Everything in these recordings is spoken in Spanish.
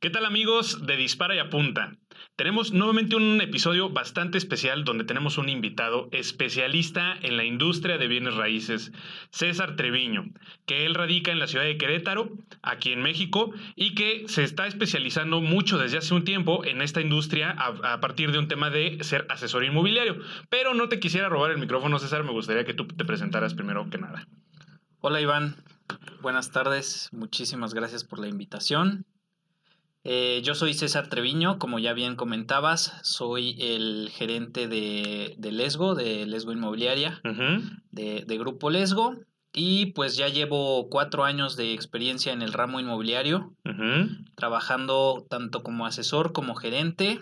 ¿Qué tal amigos de Dispara y Apunta? Tenemos nuevamente un episodio bastante especial donde tenemos un invitado especialista en la industria de bienes raíces, César Treviño, que él radica en la ciudad de Querétaro, aquí en México, y que se está especializando mucho desde hace un tiempo en esta industria a, partir de un tema de ser asesor inmobiliario. Pero no te quisiera robar el micrófono, César, me gustaría que tú te presentaras primero que nada. Hola Iván, buenas tardes, muchísimas gracias por la invitación. Eh, yo soy César Treviño, como ya bien comentabas, soy el gerente de, de Lesgo, de Lesgo Inmobiliaria, de, de, Grupo Lesgo, y pues ya llevo cuatro años de experiencia en el ramo inmobiliario, trabajando tanto como asesor como gerente,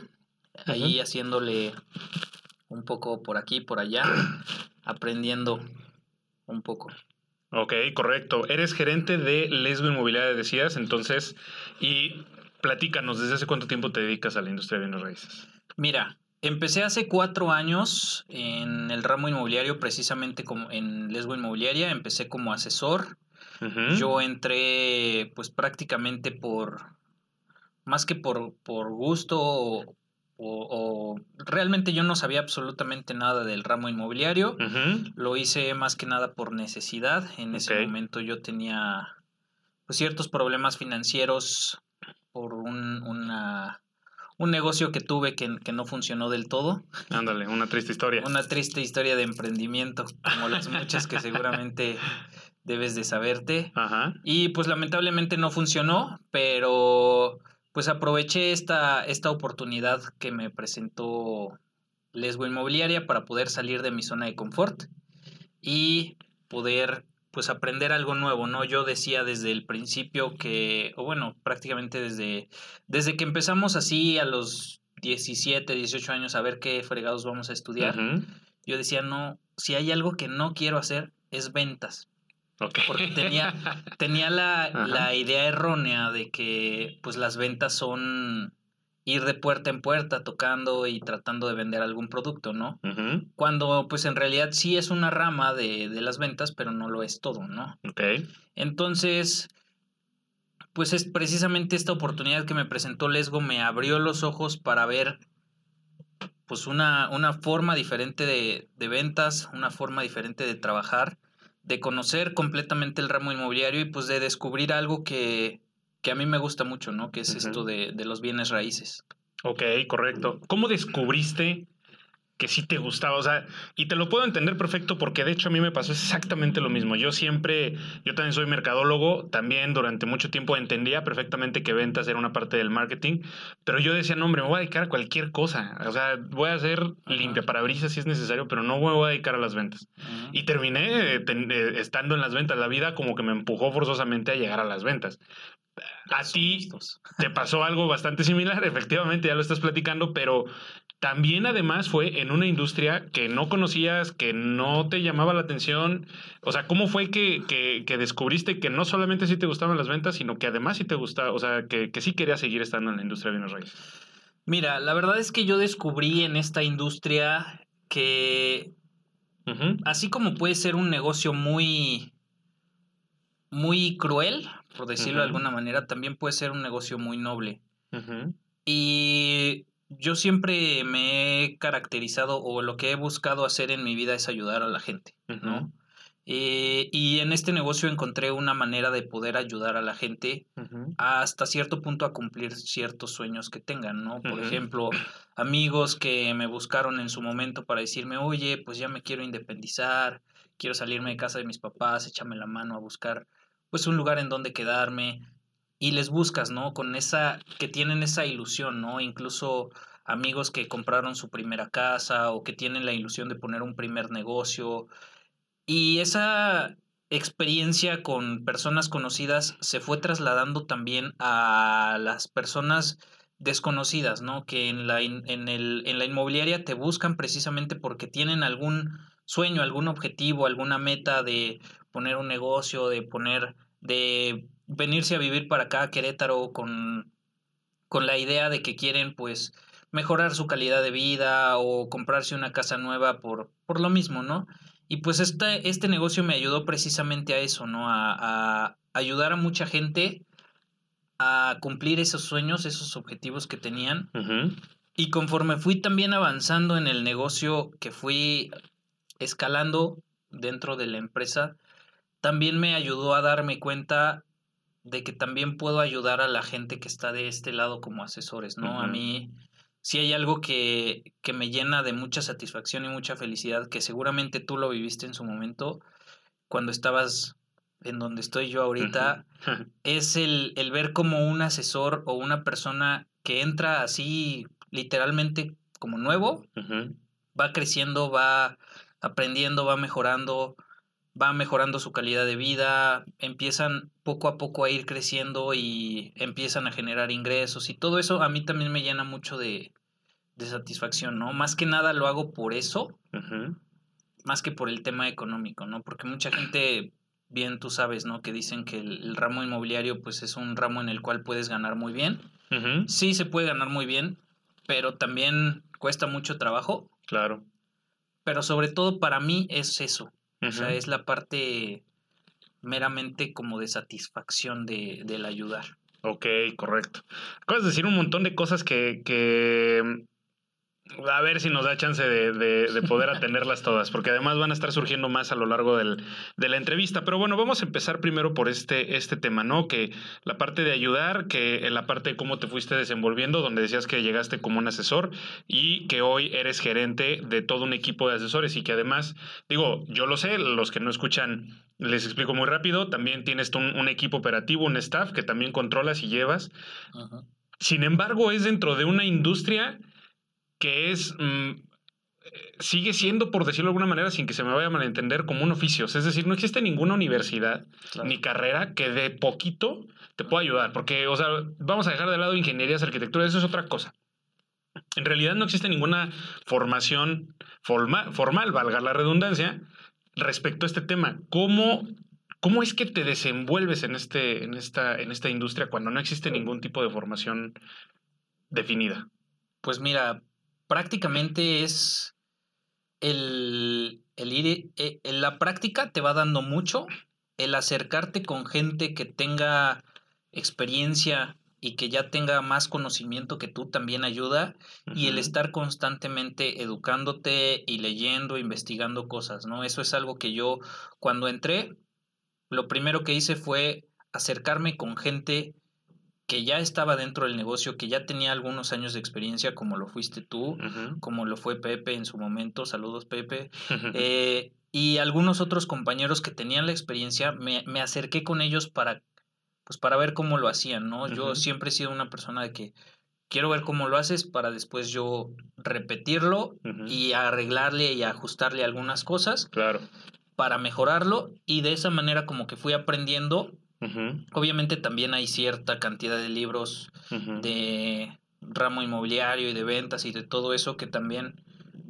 ahí haciéndole un poco por aquí, por allá, aprendiendo un poco. Ok, correcto. Eres gerente de Lesgo Inmobiliaria, decías, entonces, y platícanos, ¿desde hace cuánto tiempo te dedicas a la industria de bienes raíces? Mira, empecé hace cuatro años en el ramo inmobiliario, precisamente como en Lesgo Inmobiliaria, empecé como asesor. Yo entré pues prácticamente por, más que por, por gusto o, o, realmente yo no sabía absolutamente nada del ramo inmobiliario. Lo hice más que nada por necesidad. En ese momento yo tenía pues, ciertos problemas financieros por un, una, un negocio que tuve que, que, no funcionó del todo. Ándale, una triste historia. una triste historia de emprendimiento, como las muchas que seguramente debes de saberte. Ajá. Y pues lamentablemente no funcionó, pero pues aproveché esta, esta oportunidad que me presentó Lesbo Inmobiliaria para poder salir de mi zona de confort y poder pues aprender algo nuevo, ¿no? Yo decía desde el principio que, o bueno, prácticamente desde, desde que empezamos así a los 17, 18 años a ver qué fregados vamos a estudiar, yo decía, no, si hay algo que no quiero hacer es ventas. Porque tenía, tenía la, la, idea errónea de que pues las ventas son ir de puerta en puerta tocando y tratando de vender algún producto, ¿no? Cuando pues en realidad sí es una rama de, de, las ventas, pero no lo es todo, ¿no? Ok. Entonces, pues es precisamente esta oportunidad que me presentó Lesgo me abrió los ojos para ver pues una, una forma diferente de, de ventas, una forma diferente de trabajar, de conocer completamente el ramo inmobiliario y pues de descubrir algo que, que a mí me gusta mucho, ¿no? Que es esto de, de, los bienes raíces. Ok, correcto. ¿Cómo descubriste que sí te gustaba? O sea, y te lo puedo entender perfecto porque de hecho a mí me pasó exactamente lo mismo. Yo siempre, yo también soy mercadólogo, también durante mucho tiempo entendía perfectamente que ventas era una parte del marketing, pero yo decía, no, hombre, me voy a dedicar a cualquier cosa. O sea, voy a hacer limpia parabrisas si es necesario, pero no me voy a dedicar a las ventas. Y terminé eh, eh, estando en las ventas. La vida como que me empujó forzosamente a llegar a las ventas. A ti te pasó algo bastante similar, efectivamente, ya lo estás platicando, pero también además fue en una industria que no conocías, que no te llamaba la atención. O sea, ¿cómo fue que, que, descubriste que no solamente sí te gustaban las ventas, sino que además sí te gustaba, o sea, que, que sí querías seguir estando en la industria de bienes raíces? Mira, la verdad es que yo descubrí en esta industria que así como puede ser un negocio muy muy cruel, por decirlo de alguna manera, también puede ser un negocio muy noble. Y yo siempre me he caracterizado o lo que he buscado hacer en mi vida es ayudar a la gente, ¿no? Eh, y en este negocio encontré una manera de poder ayudar a la gente hasta cierto punto a cumplir ciertos sueños que tengan, ¿no? Por ejemplo, amigos que me buscaron en su momento para decirme, oye, pues ya me quiero independizar, quiero salirme de casa de mis papás, échame la mano a buscar pues un lugar en donde quedarme y les buscas, ¿no? Con esa, que tienen esa ilusión, ¿no? Incluso amigos que compraron su primera casa o que tienen la ilusión de poner un primer negocio. Y esa experiencia con personas conocidas se fue trasladando también a las personas desconocidas, ¿no? Que en la, en, el, en la inmobiliaria te buscan precisamente porque tienen algún sueño, algún objetivo, alguna meta de poner un negocio, de poner, de venirse a vivir para acá a Querétaro con, con la idea de que quieren pues mejorar su calidad de vida o comprarse una casa nueva por, por lo mismo, ¿no? Y pues este, este negocio me ayudó precisamente a eso, ¿no? A, a ayudar a mucha gente a cumplir esos sueños, esos objetivos que tenían. Y conforme fui también avanzando en el negocio, que fui escalando dentro de la empresa, también me ayudó a darme cuenta de que también puedo ayudar a la gente que está de este lado como asesores, ¿no? A mí si hay algo que, que, me llena de mucha satisfacción y mucha felicidad, que seguramente tú lo viviste en su momento, cuando estabas en donde estoy yo ahorita, es el, el, ver como un asesor o una persona que entra así literalmente como nuevo, va creciendo, va aprendiendo, va mejorando, va mejorando su calidad de vida, empiezan poco a poco a ir creciendo y empiezan a generar ingresos y todo eso a mí también me llena mucho de, de satisfacción, ¿no? Más que nada lo hago por eso, más que por el tema económico, ¿no? Porque mucha gente, bien tú sabes, ¿no? Que dicen que el, ramo inmobiliario pues es un ramo en el cual puedes ganar muy bien. Sí se puede ganar muy bien, pero también cuesta mucho trabajo. Claro. Pero sobre todo para mí es eso, o sea, es la parte meramente como de satisfacción de, del ayudar. Ok, correcto. Acabas de decir un montón de cosas que, que a ver si nos da chance de, de, poder atenderlas todas, porque además van a estar surgiendo más a lo largo del, de la entrevista. Pero bueno, vamos a empezar primero por este, este tema, ¿no? Que la parte de ayudar, que la parte de cómo te fuiste desenvolviendo, donde decías que llegaste como un asesor y que hoy eres gerente de todo un equipo de asesores y que además, digo, yo lo sé, los que no escuchan les explico muy rápido, también tienes un, un equipo operativo, un staff que también controlas y llevas. Sin embargo, es dentro de una industria que es, mm, sigue siendo, por decirlo de alguna manera, sin que se me vaya a malentender, como un oficio. Es decir, no existe ninguna universidad ni carrera que de poquito te pueda ayudar. Porque, o sea, vamos a dejar de lado ingenierías, arquitectura, eso es otra cosa. En realidad no existe ninguna formación formal, valga la redundancia, respecto a este tema. ¿Cómo, cómo es que te desenvuelves en, este, en, esta, en esta industria cuando no existe ningún tipo de formación definida? Pues mira, prácticamente es el, el ir, eh, en la práctica te va dando mucho, el acercarte con gente que tenga experiencia y que ya tenga más conocimiento que tú también ayuda y el estar constantemente educándote y leyendo, investigando cosas, ¿no? Eso es algo que yo cuando entré, lo primero que hice fue acercarme con gente que ya estaba dentro del negocio, que ya tenía algunos años de experiencia, como lo fuiste tú, como lo fue Pepe en su momento, saludos Pepe, eh, y algunos otros compañeros que tenían la experiencia, me, me, acerqué con ellos para, pues para ver cómo lo hacían, ¿no? Yo siempre he sido una persona de que quiero ver cómo lo haces para después yo repetirlo y arreglarle y ajustarle algunas cosas. Claro. Para mejorarlo y de esa manera como que fui aprendiendo Obviamente también hay cierta cantidad de libros de ramo inmobiliario y de ventas y de todo eso que también,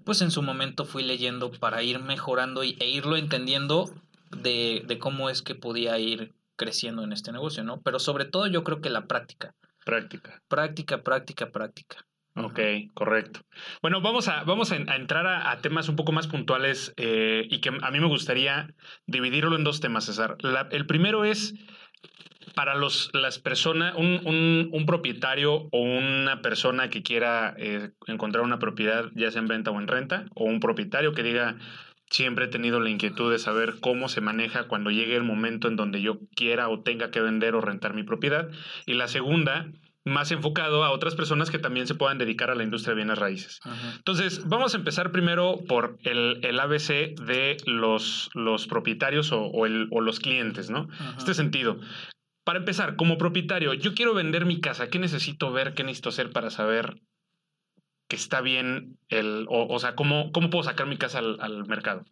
pues en su momento fui leyendo para ir mejorando y, e irlo entendiendo de, de, cómo es que podía ir creciendo en este negocio, ¿no? Pero sobre todo yo creo que la práctica. Práctica. Práctica, práctica, práctica. Ok, correcto. Bueno, vamos a, vamos a, entrar a, temas un poco más puntuales eh, y que a mí me gustaría dividirlo en dos temas, César. el primero es para los, las personas, un, un, propietario o una persona que quiera eh, encontrar una propiedad, ya sea en venta o en renta, o un propietario que diga, siempre he tenido la inquietud de saber cómo se maneja cuando llegue el momento en donde yo quiera o tenga que vender o rentar mi propiedad. Y la segunda más enfocado a otras personas que también se puedan dedicar a la industria de bienes raíces. Entonces, vamos a empezar primero por el, el ABC de los, los propietarios o, el, o, los clientes, ¿no? Este sentido. Para empezar, como propietario, yo quiero vender mi casa. ¿Qué necesito ver? ¿Qué necesito hacer para saber que está bien el... O, o sea, ¿cómo, ¿cómo puedo sacar mi casa al, al mercado?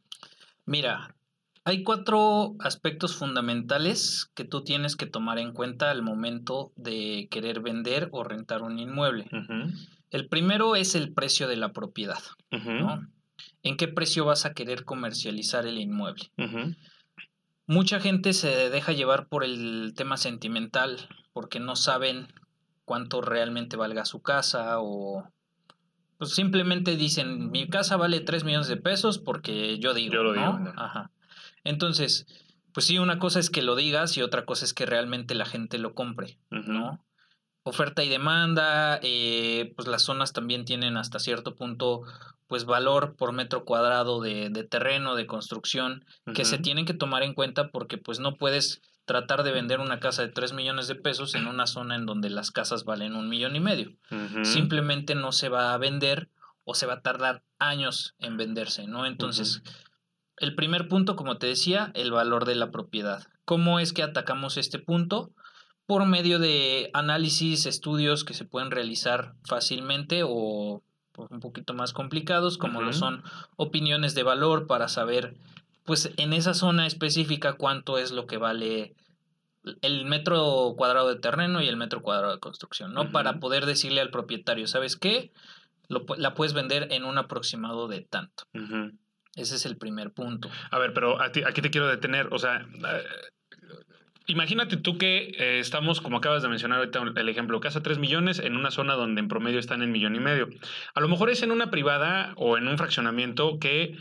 Mira, hay cuatro aspectos fundamentales que tú tienes que tomar en cuenta al momento de querer vender o rentar un inmueble. El primero es el precio de la propiedad. ¿En qué precio vas a querer comercializar el inmueble? Mucha gente se deja llevar por el tema sentimental porque no saben cuánto realmente valga su casa o pues simplemente dicen mi casa vale 3 millones de pesos porque yo digo, yo lo digo, Ajá. Entonces, pues sí, una cosa es que lo digas y otra cosa es que realmente la gente lo compre, ¿no? Oferta y demanda, eh, pues las zonas también tienen hasta cierto punto pues valor por metro cuadrado de, terreno, de construcción, que se tienen que tomar en cuenta porque pues no puedes tratar de vender una casa de 3 millones de pesos en una zona en donde las casas valen un millón y medio. Simplemente no se va a vender o se va a tardar años en venderse, ¿no? Entonces, el primer punto, como te decía, el valor de la propiedad. ¿Cómo es que atacamos este punto? Por medio de análisis, estudios que se pueden realizar fácilmente o un poquito más complicados, como lo son opiniones de valor para saber pues en esa zona específica cuánto es lo que vale el metro cuadrado de terreno y el metro cuadrado de construcción, ¿no? Para poder decirle al propietario, ¿sabes qué? Lo, la puedes vender en un aproximado de tanto. Ese es el primer punto. A ver, pero aquí te quiero detener. O sea, eh, imagínate tú que eh, estamos, como acabas de mencionar ahorita el ejemplo, casa 3 millones en una zona donde en promedio están en millón y medio. A lo mejor es en una privada o en un fraccionamiento que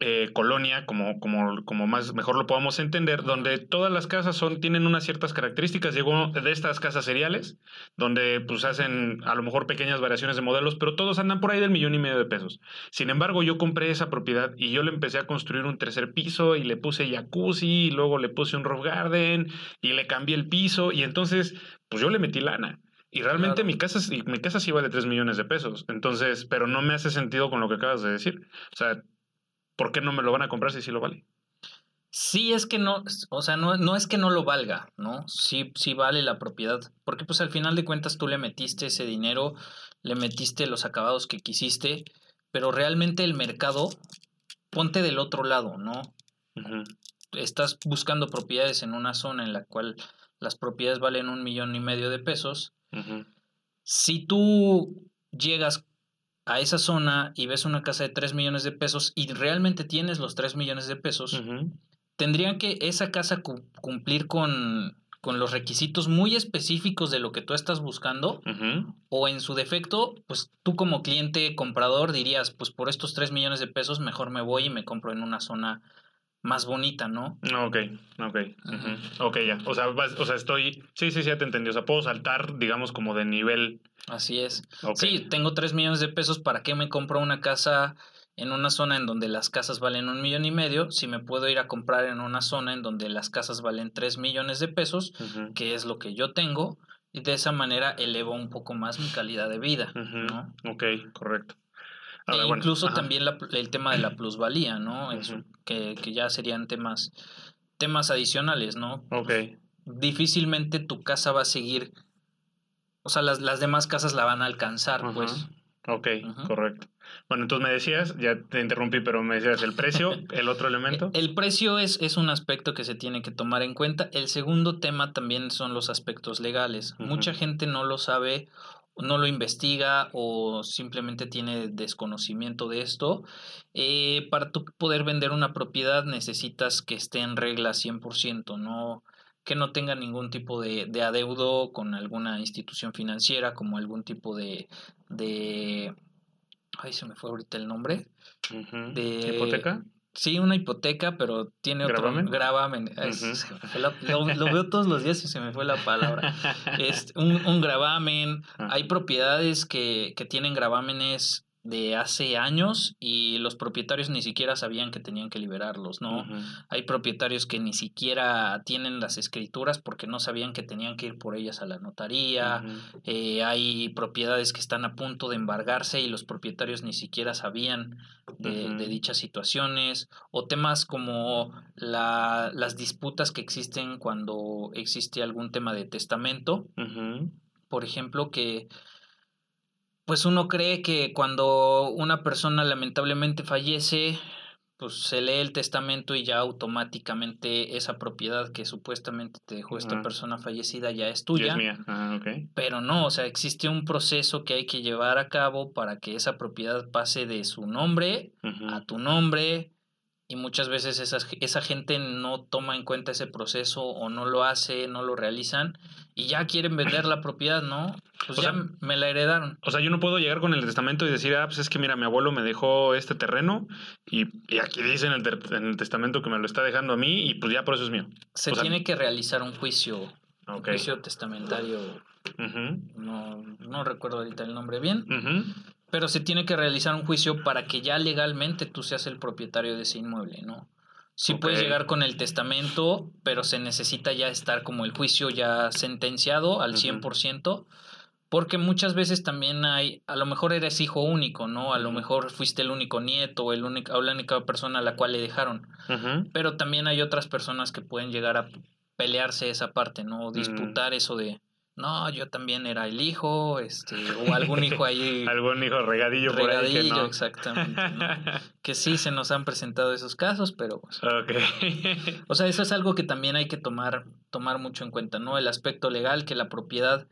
eh, colonia, como, como, como más mejor lo podamos entender, donde todas las casas son, tienen unas ciertas características. Llegó de estas casas seriales, donde pues hacen a lo mejor pequeñas variaciones de modelos, pero todos andan por ahí del millón y medio de pesos. Sin embargo, yo compré esa propiedad y yo le empecé a construir un tercer piso y le puse jacuzzi, y luego le puse un roof garden y le cambié el piso y entonces pues yo le metí lana. Y realmente mi casa, mi casa sí vale 3 millones de pesos. Entonces, pero no me hace sentido con lo que acabas de decir. O sea, ¿por qué no me lo van a comprar si sí lo vale? Sí, es que no, o sea, no, no es que no lo valga, ¿no? Sí, sí vale la propiedad, porque pues al final de cuentas tú le metiste ese dinero, le metiste los acabados que quisiste, pero realmente el mercado, ponte del otro lado, ¿no? Estás buscando propiedades en una zona en la cual las propiedades valen un millón y medio de pesos. Si tú llegas a esa zona y ves una casa de 3 millones de pesos y realmente tienes los 3 millones de pesos, tendrían que esa casa cumplir con, con, los requisitos muy específicos de lo que tú estás buscando o en su defecto, pues tú como cliente comprador dirías, pues por estos 3 millones de pesos mejor me voy y me compro en una zona más bonita, ¿no? Ok, ok. Ok, ya. O sea, o sea, estoy. Sí, sí, sí, ya te entendí. O sea, puedo saltar, digamos, como de nivel. Así es. Sí, tengo 3 millones de pesos. ¿Para qué me compro una casa en una zona en donde las casas valen un millón y medio? Si me puedo ir a comprar en una zona en donde las casas valen 3 millones de pesos, que es lo que yo tengo. Y de esa manera elevo un poco más mi calidad de vida, ¿no? Ok, correcto e incluso también el tema de la plusvalía, ¿no? que, ya serían temas, temas adicionales, ¿no? Ok. Difícilmente tu casa va a seguir, o sea, las, las demás casas la van a alcanzar, pues. Ok, correcto. Bueno, entonces me decías, ya te interrumpí, pero me decías el precio, el otro elemento. El precio es, es un aspecto que se tiene que tomar en cuenta. El segundo tema también son los aspectos legales. Mucha gente no lo sabe no lo investiga o simplemente tiene desconocimiento de esto, eh, para tú poder vender una propiedad necesitas que esté en regla 100%, no que no tenga ningún tipo de, de adeudo con alguna institución financiera, como algún tipo de, de... Ay, se me fue ahorita el nombre. de, ¿Hipoteca? Sí, una hipoteca, pero tiene otro gravamen. lo, veo todos los días y se me fue la palabra. Es un, un gravamen. Hay propiedades que, que tienen gravámenes de hace años y los propietarios ni siquiera sabían que tenían que liberarlos, ¿no? Hay propietarios que ni siquiera tienen las escrituras porque no sabían que tenían que ir por ellas a la notaría, eh, hay propiedades que están a punto de embargarse y los propietarios ni siquiera sabían de, dichas situaciones, o temas como la, las disputas que existen cuando existe algún tema de testamento, por ejemplo, que pues uno cree que cuando una persona lamentablemente fallece, pues se lee el testamento y ya automáticamente esa propiedad que supuestamente te dejó esta persona fallecida ya es tuya. es mía. Ah, Pero no, o sea, existe un proceso que hay que llevar a cabo para que esa propiedad pase de su nombre a tu nombre y muchas veces esa, esa gente no toma en cuenta ese proceso o no lo hace, no lo realizan y ya quieren vender la propiedad, ¿no? Pues ya me la heredaron. O sea, yo no puedo llegar con el testamento y decir, ah, pues es que mira, mi abuelo me dejó este terreno y, aquí dice en el, testamento que me lo está dejando a mí y pues ya por eso es mío. Se tiene que realizar un juicio, un juicio testamentario. no, no recuerdo ahorita el nombre bien. Pero se tiene que realizar un juicio para que ya legalmente tú seas el propietario de ese inmueble, ¿no? Sí puedes llegar con el testamento, pero se necesita ya estar como el juicio ya sentenciado al 100%, porque muchas veces también hay, a lo mejor eres hijo único, ¿no? A lo mejor fuiste el único nieto o, el único, o la única persona a la cual le dejaron, pero también hay otras personas que pueden llegar a pelearse esa parte, ¿no? Disputar eso de, no, yo también era el hijo, este, o algún hijo ahí. algún hijo regadillo, por ahí. Que no. exactamente. que sí se nos han presentado esos casos, pero. Pues, o sea, eso es algo que también hay que tomar, tomar mucho en cuenta, ¿no? El aspecto legal, que la propiedad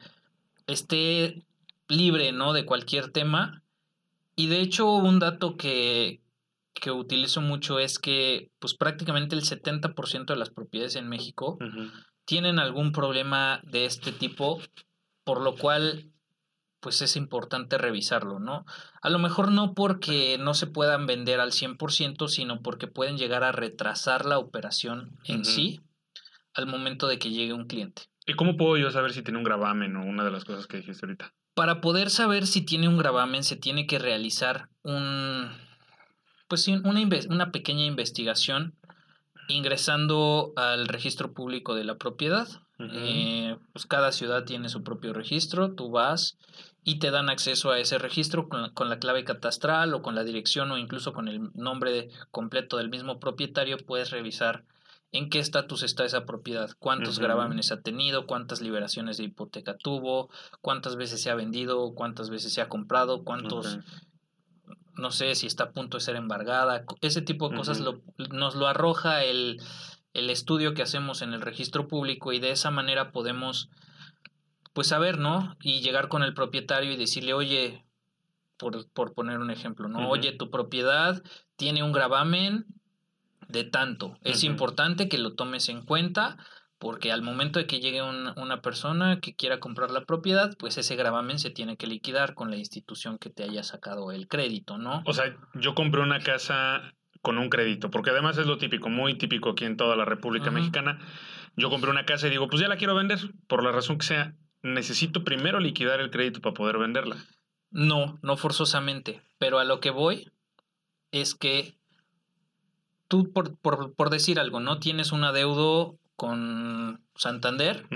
esté libre, ¿no? De cualquier tema. Y de hecho, un dato que, que utilizo mucho es que, pues prácticamente el 70% de las propiedades en México tienen algún problema de este tipo, por lo cual pues es importante revisarlo, ¿no? A lo mejor no porque no se puedan vender al 100%, sino porque pueden llegar a retrasar la operación en sí al momento de que llegue un cliente. ¿Y cómo puedo yo saber si tiene un gravamen o una de las cosas que dijiste ahorita? Para poder saber si tiene un gravamen se tiene que realizar un pues una, una pequeña investigación ingresando al registro público de la propiedad. Eh, pues cada ciudad tiene su propio registro, tú vas y te dan acceso a ese registro con la, clave catastral o con la dirección o incluso con el nombre completo del mismo propietario, puedes revisar en qué estatus está esa propiedad, cuántos gravámenes ha tenido, cuántas liberaciones de hipoteca tuvo, cuántas veces se ha vendido, cuántas veces se ha comprado, cuántos no sé si está a punto de ser embargada, ese tipo de cosas nos lo arroja el, estudio que hacemos en el registro público y de esa manera podemos pues saber, ¿no? Y llegar con el propietario y decirle, oye, por, por poner un ejemplo, ¿no? Oye, tu propiedad tiene un gravamen de tanto. Es importante que lo tomes en cuenta porque al momento de que llegue una persona que quiera comprar la propiedad, pues ese gravamen se tiene que liquidar con la institución que te haya sacado el crédito, ¿no? O sea, yo compré una casa con un crédito, porque además es lo típico, muy típico aquí en toda la República Mexicana. Yo compré una casa y digo, pues ya la quiero vender, por la razón que sea, necesito primero liquidar el crédito para poder venderla. No, no forzosamente, pero a lo que voy es que tú, por, por, por decir algo, ¿no? Tienes un adeudo con Santander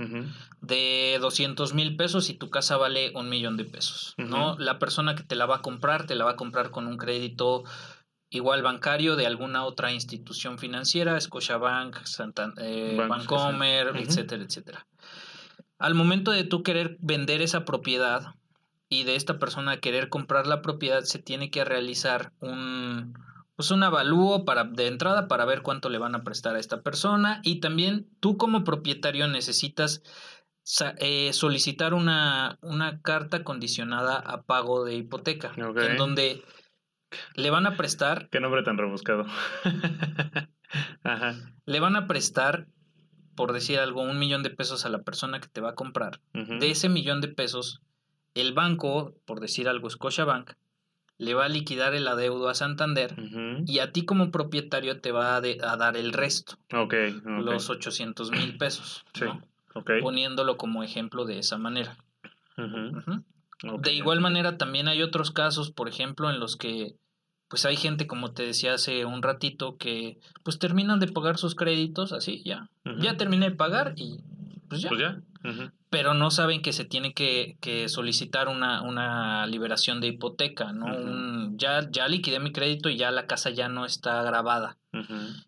de 200 mil pesos y tu casa vale un millón de pesos, ¿no? La persona que te la va a comprar, te la va a comprar con un crédito igual bancario de alguna otra institución financiera, Scotiabank, eh, Bancomer, etcétera, etcétera. Al momento de tú querer vender esa propiedad y de esta persona querer comprar la propiedad, se tiene que realizar un, pues un avalúo para, de entrada para ver cuánto le van a prestar a esta persona y también tú como propietario necesitas eh, solicitar una, una, carta condicionada a pago de hipoteca en donde le van a prestar... Qué nombre tan rebuscado. Le van a prestar, por decir algo, un millón de pesos a la persona que te va a comprar. De ese millón de pesos, el banco, por decir algo, Scotiabank, le va a liquidar el adeudo a Santander y a ti como propietario te va a, dar el resto. Los 800 mil pesos. Sí. Poniéndolo como ejemplo de esa manera. De igual manera también hay otros casos, por ejemplo, en los que pues hay gente, como te decía hace un ratito, que pues terminan de pagar sus créditos, así, ya. Ya terminé de pagar y pues ya. Pues ya. Pero no saben que se tiene que, que solicitar una, una, liberación de hipoteca, ¿no? ya, ya liquidé mi crédito y ya la casa ya no está grabada.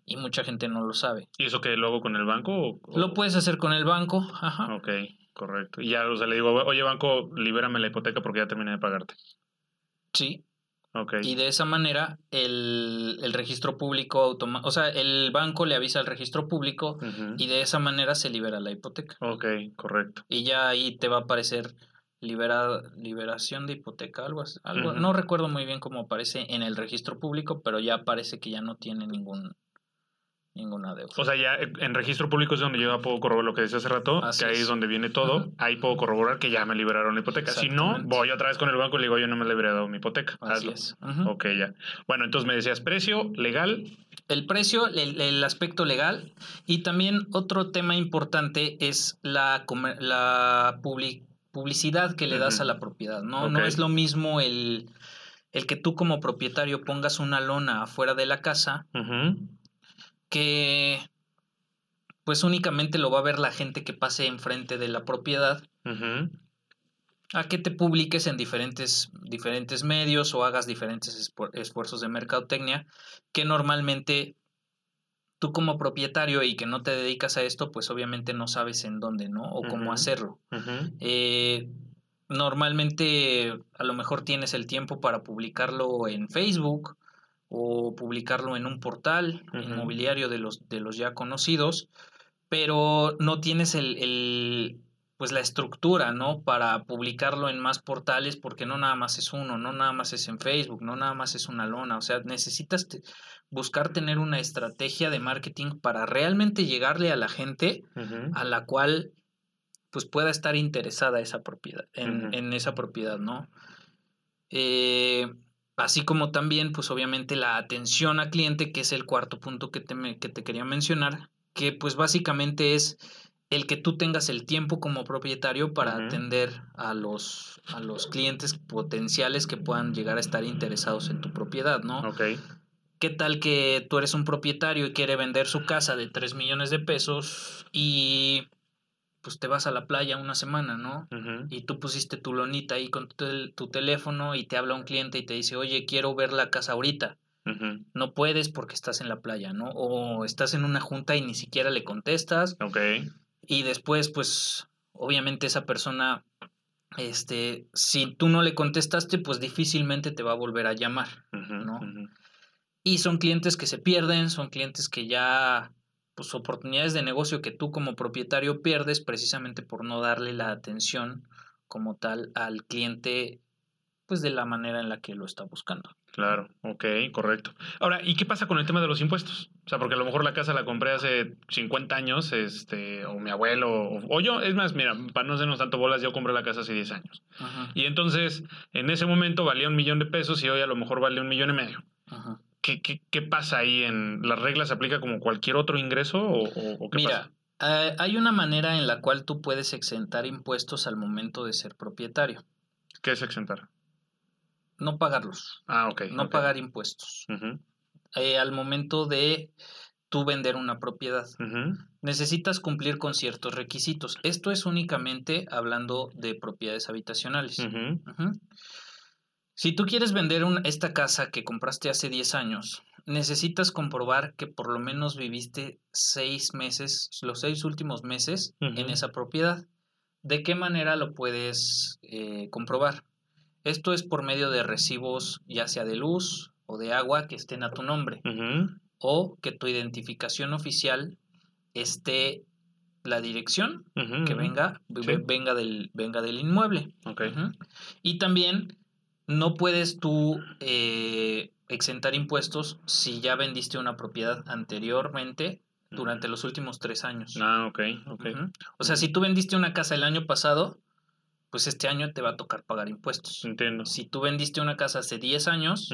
Y mucha gente no lo sabe. ¿Y eso que lo hago con el banco? Lo puedes hacer con el banco, ajá. Ok, correcto. Y ya, o sea, le digo, oye, banco, libérame la hipoteca porque ya terminé de pagarte. Sí, y de esa manera el, registro público, o sea, el banco le avisa al registro público y de esa manera se libera la hipoteca. Ok, correcto. Y ya ahí te va a aparecer libera, liberación de hipoteca, algo así. Algo, No recuerdo muy bien cómo aparece en el registro público, pero ya parece que ya no tiene ningún ninguna deuda. O sea, ya en registro público es donde yo puedo corroborar lo que decía hace rato, que ahí es donde viene todo. Ahí puedo corroborar que ya me liberaron la hipoteca. Si no, voy otra vez con el banco y le digo, yo no me he liberado mi hipoteca. Así es. Ok, ya. Bueno, entonces me decías precio, legal. El precio, el, aspecto legal. Y también otro tema importante es la, la publicidad que le das a la propiedad. No, no es lo mismo el, el que tú como propietario pongas una lona afuera de la casa que pues únicamente lo va a ver la gente que pase enfrente de la propiedad. A que te publiques en diferentes, diferentes medios o hagas diferentes esfuerzos de mercadotecnia que normalmente tú como propietario y que no te dedicas a esto, pues obviamente no sabes en dónde, ¿no? O cómo hacerlo. Eh, normalmente a lo mejor tienes el tiempo para publicarlo en Facebook o publicarlo en un portal inmobiliario de los, de los ya conocidos, pero no tienes el, pues la estructura, ¿no? Para publicarlo en más portales, porque no nada más es uno, no nada más es en Facebook, no nada más es una lona, o sea, necesitas buscar tener una estrategia de marketing para realmente llegarle a la gente a la cual pues pueda estar interesada esa propiedad, en, en esa propiedad, ¿no? Eh, Así como también, pues obviamente la atención al cliente, que es el cuarto punto que te, que te quería mencionar, que pues básicamente es el que tú tengas el tiempo como propietario para atender a los, a los clientes potenciales que puedan llegar a estar interesados en tu propiedad, ¿no? Ok. ¿Qué tal que tú eres un propietario y quiere vender su casa de 3 millones de pesos y pues te vas a la playa una semana, ¿no? Y tú pusiste tu lonita ahí con tu, teléfono y te habla un cliente y te dice, oye, quiero ver la casa ahorita. No puedes porque estás en la playa, ¿no? O estás en una junta y ni siquiera le contestas. Ok. Y después, pues, obviamente esa persona, este, si tú no le contestaste, pues difícilmente te va a volver a llamar, ¿no? Y son clientes que se pierden, son clientes que ya pues, oportunidades de negocio que tú como propietario pierdes precisamente por no darle la atención como tal al cliente pues de la manera en la que lo está buscando. Claro, ok, correcto. Ahora, ¿y qué pasa con el tema de los impuestos? O sea, porque a lo mejor la casa la compré hace 50 años, este, o mi abuelo, o, yo, es más, mira, para no hacernos tanto bolas, yo compré la casa hace 10 años. Y entonces, en ese momento valía un millón de pesos y hoy a lo mejor vale un millón y medio. Ajá. ¿Qué, qué, pasa ahí? En, ¿Las reglas se aplica como cualquier otro ingreso o, qué Mira, eh, hay una manera en la cual tú puedes exentar impuestos al momento de ser propietario. ¿Qué es exentar? No pagarlos. Ah, ok. No pagar impuestos. Eh, al momento de tú vender una propiedad. Necesitas cumplir con ciertos requisitos. Esto es únicamente hablando de propiedades habitacionales. Si tú quieres vender esta casa que compraste hace 10 años, necesitas comprobar que por lo menos viviste seis meses, los seis últimos meses en esa propiedad. ¿De qué manera lo puedes eh, comprobar? Esto es por medio de recibos ya sea de luz o de agua que estén a tu nombre. O que tu identificación oficial esté la dirección que venga, venga, del, venga del inmueble. Y también no puedes tú eh, exentar impuestos si ya vendiste una propiedad anteriormente durante los últimos tres años. Ah, ok, ok. O sea, si tú vendiste una casa el año pasado, pues este año te va a tocar pagar impuestos. Entiendo. Si tú vendiste una casa hace 10 años,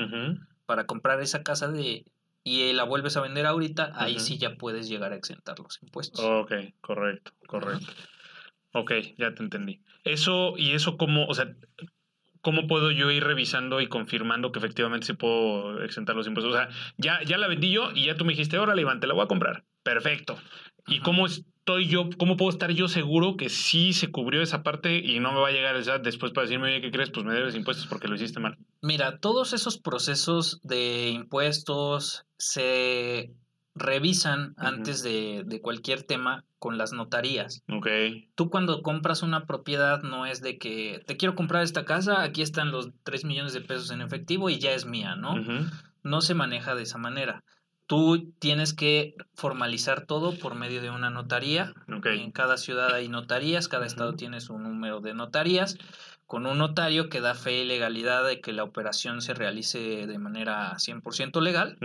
para comprar esa casa de y la vuelves a vender ahorita, ahí sí ya puedes llegar a exentar los impuestos. Ok, correcto, correcto. Ok, ya te entendí. Eso, y eso como, o sea, ¿cómo puedo yo ir revisando y confirmando que efectivamente sí puedo exentar los impuestos? O sea, ya, ya la vendí yo y ya tú me dijiste, órale, Iván, te la voy a comprar. Perfecto. ¿Y cómo estoy yo, cómo puedo estar yo seguro que sí se cubrió esa parte y no me va a llegar el SAT después para decirme, oye, ¿qué crees? Pues me debes impuestos porque lo hiciste mal. Mira, todos esos procesos de impuestos se revisan antes de, de, cualquier tema con las notarías. Ok. Tú cuando compras una propiedad no es de que te quiero comprar esta casa, aquí están los 3 millones de pesos en efectivo y ya es mía, ¿no? No se maneja de esa manera. tú tienes que formalizar todo por medio de una notaría. En cada ciudad hay notarías, cada estado tiene su número de notarías, con un notario que da fe y legalidad de que la operación se realice de manera 100% legal.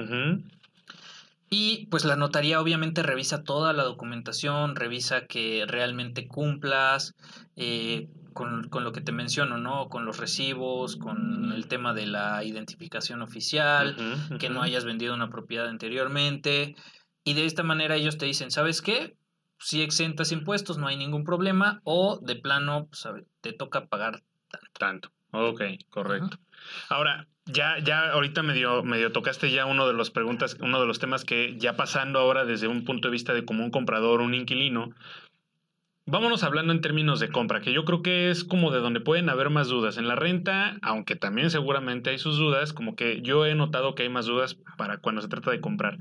Y pues la notaría obviamente revisa toda la documentación, revisa que realmente cumplas eh, con, lo que te menciono, ¿no? Con los recibos, con el tema de la identificación oficial, que no hayas vendido una propiedad anteriormente. Y de esta manera ellos te dicen, ¿sabes qué? Si exentas impuestos, no hay ningún problema. O de plano, pues, te toca pagar tanto. Tanto. Ok, correcto. Ahora, ya, ya ahorita medio, medio tocaste ya uno de los preguntas, uno de los temas que ya pasando ahora desde un punto de vista de como un comprador, un inquilino, Vámonos hablando en términos de compra, que yo creo que es como de donde pueden haber más dudas. En la renta, aunque también seguramente hay sus dudas, como que yo he notado que hay más dudas para cuando se trata de comprar.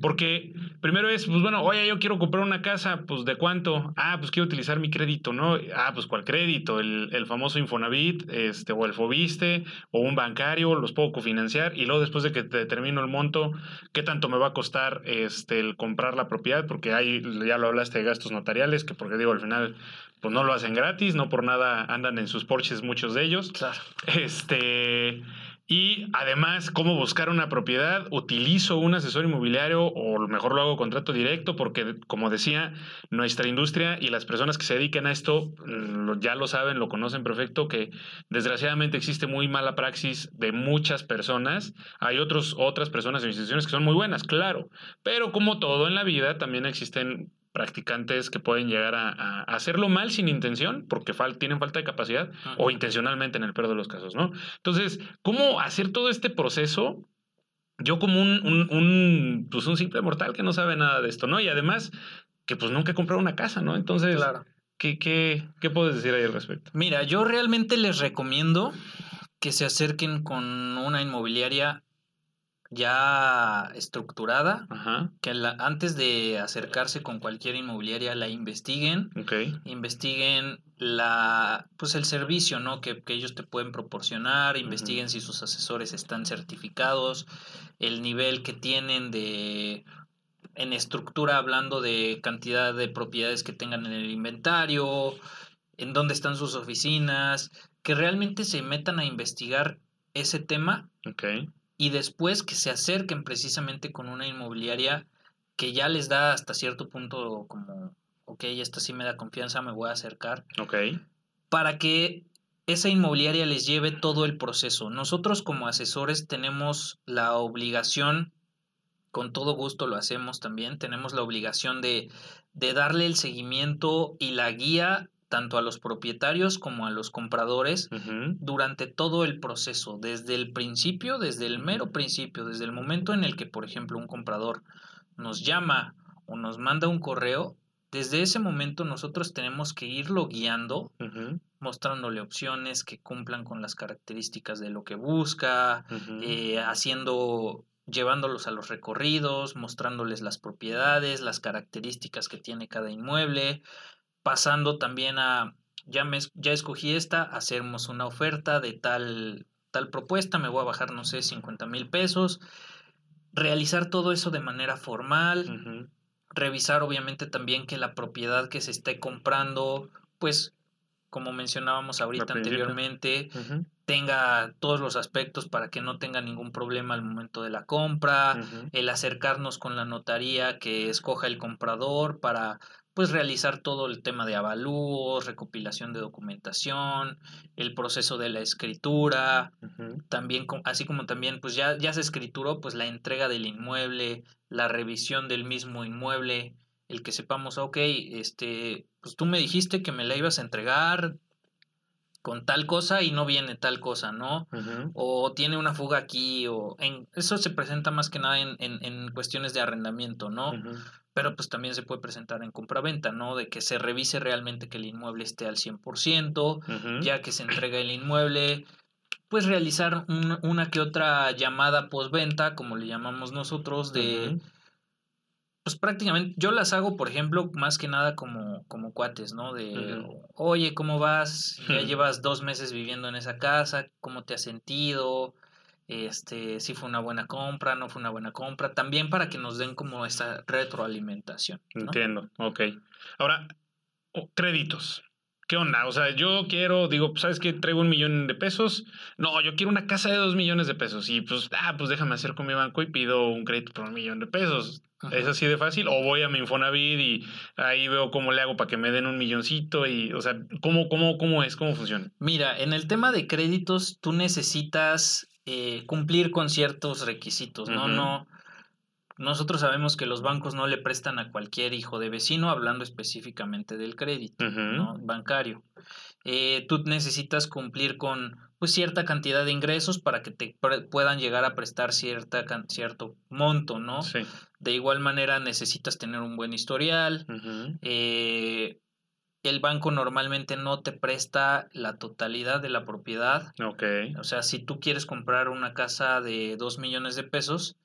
Porque primero es, pues bueno, oye, yo quiero comprar una casa, pues ¿de cuánto? Ah, pues quiero utilizar mi crédito, ¿no? Ah, pues ¿cuál crédito? El, famoso Infonavit, este, o el Fobiste, o un bancario, los puedo cofinanciar, y luego después de que determino el monto, ¿qué tanto me va a costar este, el comprar la propiedad? Porque hay, ya lo hablaste de gastos notariales, que porque digo, al final pues no lo hacen gratis, no por nada andan en sus Porsches muchos de ellos. Claro. Este, y además, cómo buscar una propiedad. Utilizo un asesor inmobiliario o mejor lo hago contrato directo porque, como decía, nuestra industria y las personas que se dedican a esto mm, ya lo saben, lo conocen perfecto, que desgraciadamente existe muy mala praxis de muchas personas. Hay otros, otras personas e instituciones que son muy buenas, claro, pero como todo en la vida, también existen practicantes que pueden llegar a, hacerlo mal sin intención, porque tienen falta de capacidad, o intencionalmente en el peor de los casos, ¿no? Entonces, ¿cómo hacer todo este proceso? Yo como un, un, pues un simple mortal que no sabe nada de esto, ¿no? Y además, que pues nunca he comprado una casa, ¿no? Entonces, claro. ¿qué, qué, qué puedes decir ahí al respecto? Mira, yo realmente les recomiendo que se acerquen con una inmobiliaria ya estructurada, que antes de acercarse con cualquier inmobiliaria la investiguen, investiguen la, pues el servicio ¿no? que, ellos te pueden proporcionar, investiguen si sus asesores están certificados, el nivel que tienen de en estructura hablando de cantidad de propiedades que tengan en el inventario, en dónde están sus oficinas, que realmente se metan a investigar ese tema y después que se acerquen precisamente con una inmobiliaria que ya les da hasta cierto punto como, ok, esta sí me da confianza, me voy a acercar. Ok. Para que esa inmobiliaria les lleve todo el proceso. Nosotros como asesores tenemos la obligación, con todo gusto lo hacemos también, tenemos la obligación de, de darle el seguimiento y la guía tanto a los propietarios como a los compradores durante todo el proceso, desde el principio, desde el mero principio, desde el momento en el que, por ejemplo, un comprador nos llama o nos manda un correo, desde ese momento nosotros tenemos que irlo guiando, mostrándole opciones que cumplan con las características de lo que busca, eh, haciendo llevándolos a los recorridos, mostrándoles las propiedades, las características que tiene cada inmueble, pasando también a, ya, me, ya escogí esta, hacemos una oferta de tal, tal propuesta, me voy a bajar, no sé, 50 mil pesos, realizar todo eso de manera formal, revisar obviamente también que la propiedad que se esté comprando, pues como mencionábamos ahorita anteriormente, tenga todos los aspectos para que no tenga ningún problema al momento de la compra, el acercarnos con la notaría que escoja el comprador para pues realizar todo el tema de avalúos, recopilación de documentación, el proceso de la escritura, también así como también pues ya, ya se escrituró pues la entrega del inmueble, la revisión del mismo inmueble, el que sepamos, ok, este, pues tú me dijiste que me la ibas a entregar con tal cosa y no viene tal cosa, ¿no? O tiene una fuga aquí, o en, eso se presenta más que nada en, en, cuestiones de arrendamiento, ¿no? Pero pues también se puede presentar en compraventa, ¿no? De que se revise realmente que el inmueble esté al 100%, ya que se entrega el inmueble, pues realizar una que otra llamada postventa, como le llamamos nosotros, de... Pues prácticamente, yo las hago, por ejemplo, más que nada como, como cuates, ¿no? De, oye, ¿cómo vas? Ya llevas dos meses viviendo en esa casa, ¿cómo te has sentido? Este, si fue una buena compra, no fue una buena compra, también para que nos den como esa retroalimentación. Entiendo, ok. Ahora, créditos. ¿Qué onda? O sea, yo quiero, digo, ¿sabes qué? Traigo un millón de pesos. No, yo quiero una casa de dos millones de pesos. Y pues, ah, pues déjame hacer con mi banco y pido un crédito por un millón de pesos. ¿Es así de fácil? O voy a mi Infonavit y ahí veo cómo le hago para que me den un milloncito y, o sea, ¿cómo, cómo, cómo es? ¿Cómo funciona? Mira, en el tema de créditos, tú necesitas eh, cumplir con ciertos requisitos, ¿no? No nosotros sabemos que los bancos no le prestan a cualquier hijo de vecino, hablando específicamente del crédito bancario. Eh, tú necesitas cumplir con pues, cierta cantidad de ingresos para que te puedan llegar a prestar cierta, cierto monto, ¿no? De igual manera necesitas tener un buen historial. Eh, el banco normalmente no te presta la totalidad de la propiedad. O sea, si tú quieres comprar una casa de 2 millones de pesos,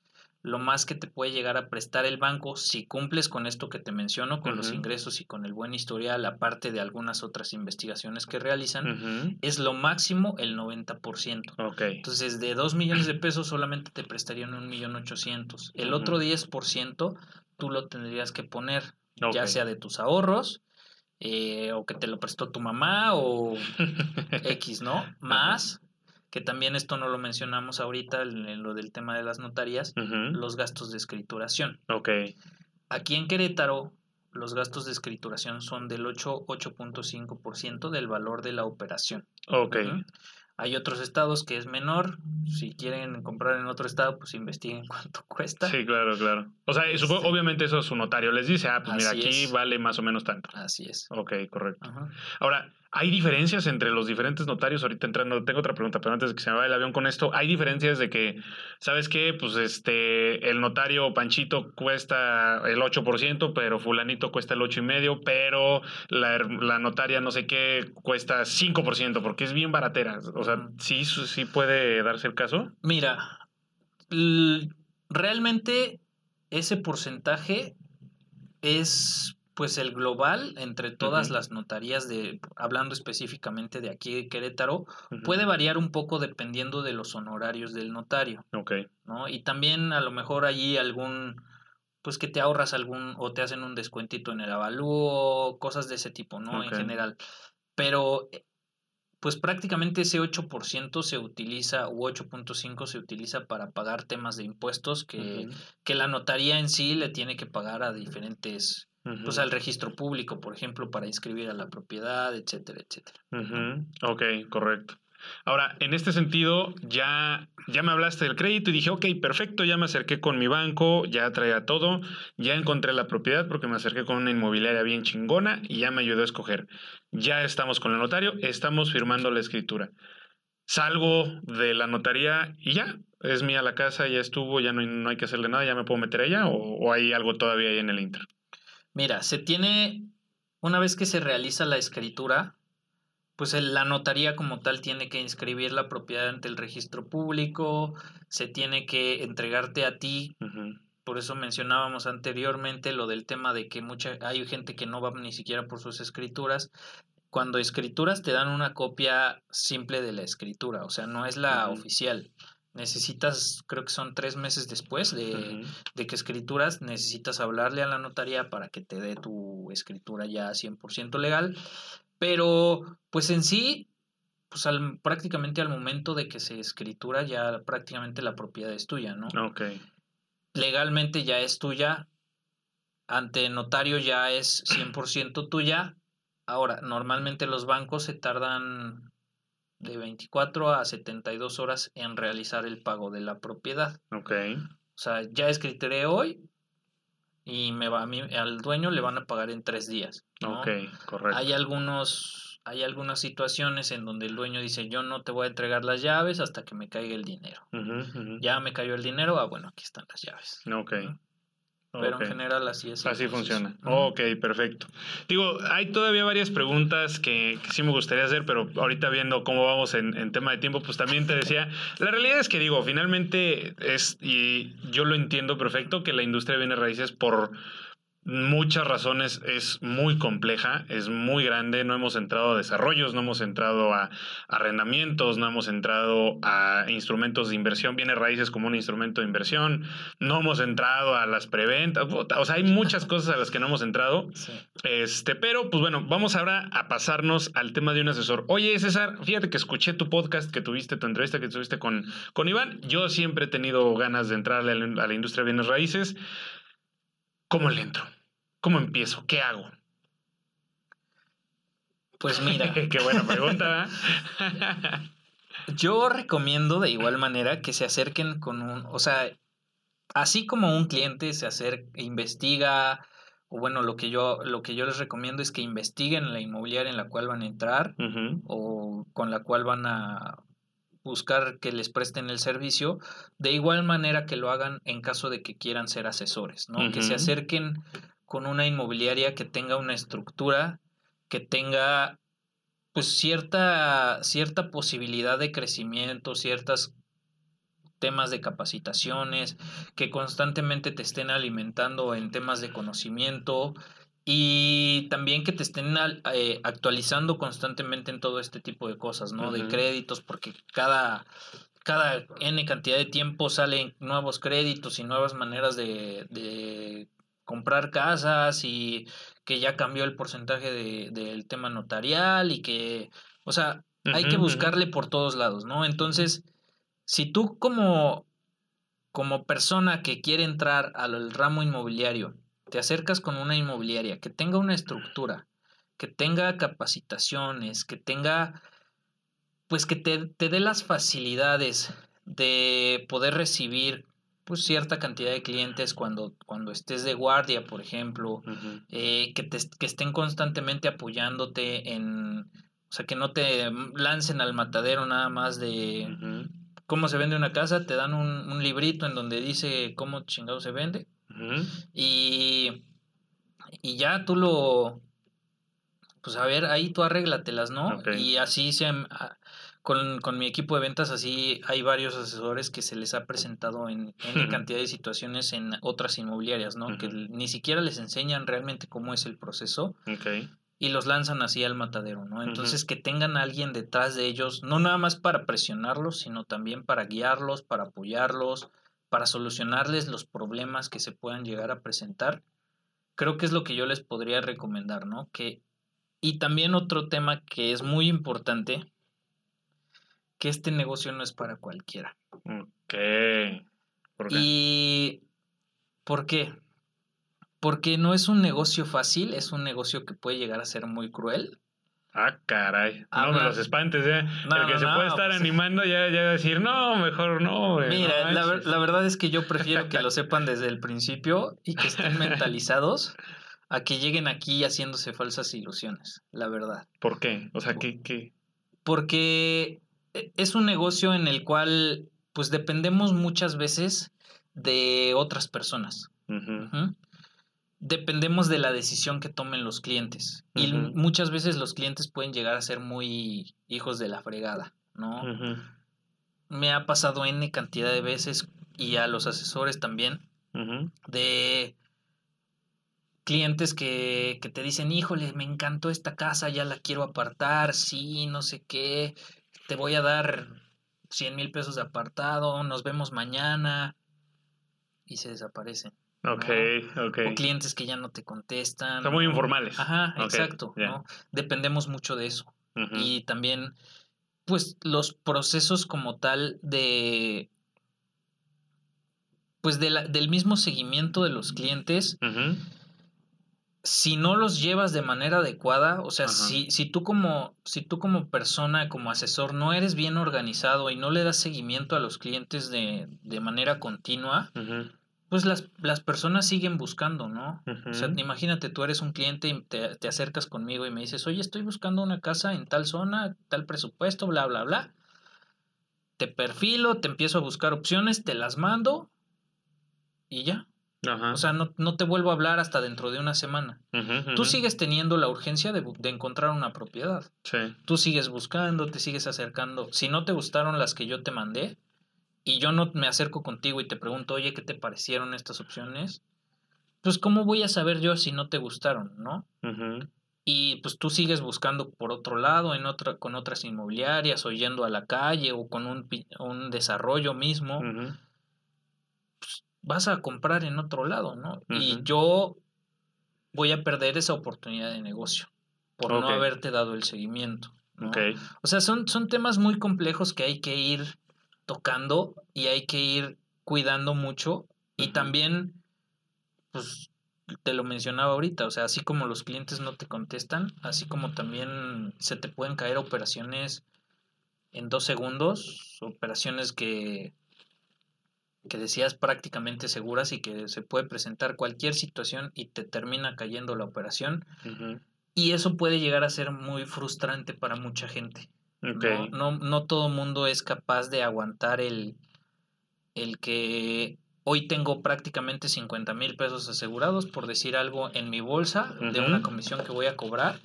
lo más que te puede llegar a prestar el banco si cumples con esto que te menciono, con los ingresos y con el buen historial, aparte de algunas otras investigaciones que realizan, es lo máximo el 90%. Okay. Entonces, de 2 millones de pesos solamente te prestarían un millón ochocientos. El otro 10% tú lo tendrías que poner, ya sea de tus ahorros, eh, o que te lo prestó tu mamá, o X, ¿no? Más que también esto no lo mencionamos ahorita en lo del tema de las notarías, los gastos de escrituración. Ok. Aquí en Querétaro, los gastos de escrituración son del 8.5% del valor de la operación. Ok. Hay otros estados que es menor. Si quieren comprar en otro estado, pues investiguen cuánto cuesta. Sí, claro, claro. O sea, este obviamente eso su notario les dice, ah, pues mira, aquí vale más o menos tanto. Así es. Ok, correcto. Ahora, ¿Hay diferencias entre los diferentes notarios? Ahorita entrando, tengo otra pregunta, pero antes de que se me vaya el avión con esto, ¿hay diferencias de que, ¿sabes qué? Pues este, el notario Panchito cuesta el 8%, pero fulanito cuesta el 8,5%, pero la, la notaria no sé qué cuesta 5%, porque es bien baratera. O sea, ¿sí, sí puede darse el caso? Mira, realmente ese porcentaje es pues el global entre todas las notarías de hablando específicamente de aquí de Querétaro puede variar un poco dependiendo de los honorarios del notario. Ok. ¿no? Y también a lo mejor allí algún pues que te ahorras algún o te hacen un descuentito en el avalúo, cosas de ese tipo, ¿no? En general. Pero eh, pues prácticamente ese 8% se utiliza, u 8.5% se utiliza para pagar temas de impuestos que, que la notaría en sí le tiene que pagar a diferentes pues al registro público, por ejemplo, para inscribir a la propiedad, etcétera, etcétera. Ok, correcto. Ahora, en este sentido, ya, ya me hablaste del crédito y dije, ok, perfecto, ya me acerqué con mi banco, ya traía todo, ya encontré la propiedad porque me acerqué con una inmobiliaria bien chingona y ya me ayudó a escoger. Ya estamos con el notario, estamos firmando la escritura. Salgo de la notaría y ya, es mía la casa, ya estuvo, ya no hay, no hay que hacerle nada, ya me puedo meter allá o, o hay algo todavía ahí en el Inter. Mira, se tiene, una vez que se realiza la escritura, pues la notaría como tal tiene que inscribir la propiedad ante el registro público, se tiene que entregarte a ti. Por eso mencionábamos anteriormente lo del tema de que mucha, hay gente que no va ni siquiera por sus escrituras. Cuando escrituras te dan una copia simple de la escritura, o sea, no es la oficial necesitas, creo que son tres meses después de, que escrituras, necesitas hablarle a la notaría para que te dé tu escritura ya 100% legal. Pero, pues en sí, pues al, prácticamente al momento de que se escritura ya prácticamente la propiedad es tuya, ¿no? Ok. Legalmente ya es tuya, ante notario ya es 100% tuya. Ahora, normalmente los bancos se tardan de 24 a 72 horas en realizar el pago de la propiedad. Ok. O sea, ya escrituré hoy y me va a mí, al dueño le van a pagar en tres días. Ok, correcto. Hay algunos, hay algunas situaciones en donde el dueño dice yo no te voy a entregar las llaves hasta que me caiga el dinero. Ya me cayó el dinero, ah bueno, aquí están las llaves. Ok. Pero en general así es. Así funciona. Ok, perfecto. Digo, hay todavía varias preguntas que, sí me gustaría hacer, pero ahorita viendo cómo vamos en, tema de tiempo, pues también te decía, la realidad es que digo, finalmente es, y yo lo entiendo perfecto, que la industria viene raíces por muchas razones es muy compleja, es muy grande, no hemos entrado a desarrollos, no hemos entrado a arrendamientos, no hemos entrado a instrumentos de inversión, viene raíces como un instrumento de inversión, no hemos entrado a las preventas, o sea, hay muchas cosas a las que no hemos entrado, este, pero pues bueno, vamos ahora a pasarnos al tema de un asesor. Oye, César, fíjate que escuché tu podcast que tuviste, tu entrevista que tuviste con, con Iván, yo siempre he tenido ganas de entrar a la, a la industria de bienes raíces. ¿Cómo le entro? ¿Cómo empiezo? ¿Qué hago? Pues mira. Qué buena pregunta. Yo recomiendo de igual manera que se acerquen con un, o sea, así como un cliente se acerca, investiga, o bueno, lo que yo, lo que yo les recomiendo es que investiguen la inmobiliaria en la cual van a entrar o con la cual van a buscar que les presten el servicio, de igual manera que lo hagan en caso de que quieran ser asesores, ¿no? Que se acerquen con una inmobiliaria que tenga una estructura, que tenga pues cierta, cierta posibilidad de crecimiento, ciertos temas de capacitaciones, que constantemente te estén alimentando en temas de conocimiento y también que te estén eh, actualizando constantemente en todo este tipo de cosas, ¿no? De créditos, porque cada, cada N cantidad de tiempo salen nuevos créditos y nuevas maneras de, de comprar casas y que ya cambió el porcentaje de, del tema notarial y que, o sea, hay que buscarle por todos lados, ¿no? Entonces, si tú como, como persona que quiere entrar al ramo inmobiliario, te acercas con una inmobiliaria que tenga una estructura, que tenga capacitaciones, que tenga, pues que te, te dé las facilidades de poder recibir pues cierta cantidad de clientes cuando, cuando estés de guardia, por ejemplo, eh, que, te, que estén constantemente apoyándote en, o sea, que no te lancen al matadero nada más de cómo se vende una casa, te dan un, un, librito en donde dice cómo chingado se vende y, y ya tú lo, pues a ver, ahí tú arréglatelas, ¿no? Y así se, con, con, mi equipo de ventas así hay varios asesores que se les ha presentado en, en cantidad de situaciones en otras inmobiliarias, ¿no? Que ni siquiera les enseñan realmente cómo es el proceso. Y los lanzan así al matadero, ¿no? Entonces que tengan a alguien detrás de ellos, no nada más para presionarlos, sino también para guiarlos, para apoyarlos, para solucionarles los problemas que se puedan llegar a presentar. Creo que es lo que yo les podría recomendar, ¿no? Que, y también otro tema que es muy importante, que este negocio no es para cualquiera. Ok. ¿Por qué? Y ¿por qué? Porque no es un negocio fácil, es un negocio que puede llegar a ser muy cruel. Ah, caray. no me los espantes, ¿eh? El que se puede estar pues animando ya, ya decir, no, mejor no. Mira, la, la, verdad es que yo prefiero que lo sepan desde el principio y que estén mentalizados a que lleguen aquí haciéndose falsas ilusiones, la verdad. ¿Por qué? O sea, ¿qué? qué? Porque es un negocio en el cual pues dependemos muchas veces de otras personas. Dependemos de la decisión que tomen los clientes. Y muchas veces los clientes pueden llegar a ser muy hijos de la fregada, ¿no? Me ha pasado N cantidad de veces y a los asesores también de clientes que, que, te dicen, híjole, me encantó esta casa, ya la quiero apartar, sí, no sé qué, te voy a dar 100 mil pesos de apartado, nos vemos mañana y se desaparecen. Ok, ok. O clientes que ya no te contestan. Son muy informales. Ajá, exacto. ¿no? Dependemos mucho de eso. Y también, pues, los procesos como tal de. Pues de la, del mismo seguimiento de los clientes si no los llevas de manera adecuada, o sea, si, si, tú como, si tú como persona, como asesor, no eres bien organizado y no le das seguimiento a los clientes de, de manera continua, pues las, las, personas siguen buscando, ¿no? O sea, imagínate, tú eres un cliente y te, te, acercas conmigo y me dices, oye, estoy buscando una casa en tal zona, tal presupuesto, bla, bla, bla. Te perfilo, te empiezo a buscar opciones, te las mando y ya. O sea, no, no, te vuelvo a hablar hasta dentro de una semana. Tú sigues teniendo la urgencia de, de encontrar una propiedad. Sí. Tú sigues buscando, te sigues acercando. Si no te gustaron las que yo te mandé y yo no me acerco contigo y te pregunto, oye, ¿qué te parecieron estas opciones? pues ¿cómo voy a saber yo si no te gustaron, no? Y pues tú sigues buscando por otro lado, en otra, con otras inmobiliarias, o yendo a la calle, o con un, un desarrollo mismo. Vas a comprar en otro lado, ¿no? Y yo voy a perder esa oportunidad de negocio por no haberte dado el seguimiento. O sea, son, son temas muy complejos que hay que ir tocando y hay que ir cuidando mucho. Y también, pues, te lo mencionaba ahorita, o sea, así como los clientes no te contestan, así como también se te pueden caer operaciones en dos segundos, operaciones que, que decías prácticamente seguras y que se puede presentar cualquier situación y te termina cayendo la operación. Y eso puede llegar a ser muy frustrante para mucha gente. No, no, no todo mundo es capaz de aguantar el, el que hoy tengo prácticamente 50 mil pesos asegurados, por decir algo, en mi bolsa de una comisión que voy a cobrar.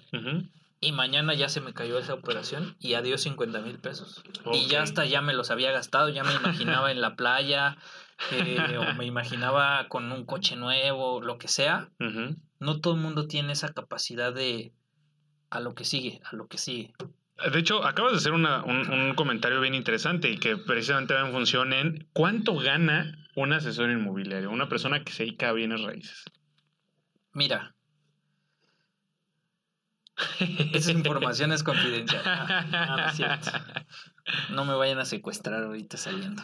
Y mañana ya se me cayó esa operación y adiós 50 mil pesos. Y ya hasta ya me los había gastado, ya me imaginaba en la playa, eh, o me imaginaba con un coche nuevo, lo que sea no todo el mundo tiene esa capacidad de a lo que sigue, a lo que sigue. De hecho, acabas de hacer un, comentario bien interesante y que precisamente va en función en cuánto gana un asesor inmobiliario, una persona que se dedica a bienes raíces. Mira, esa información es confidencial. Ah, no, no, me vayan a secuestrar ahorita saliendo.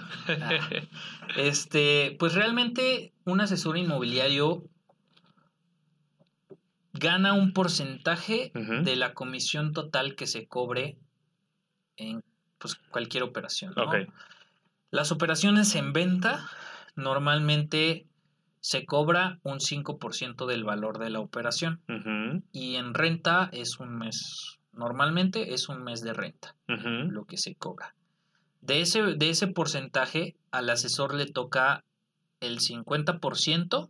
Este, pues realmente un asesor inmobiliario gana un porcentaje de la comisión total que se cobre en pues, cualquier operación. Las operaciones en venta normalmente se cobra un 5% del valor de la operación y en renta es un mes, normalmente es un mes de renta lo que se cobra. De ese, de ese porcentaje al asesor le toca el 50%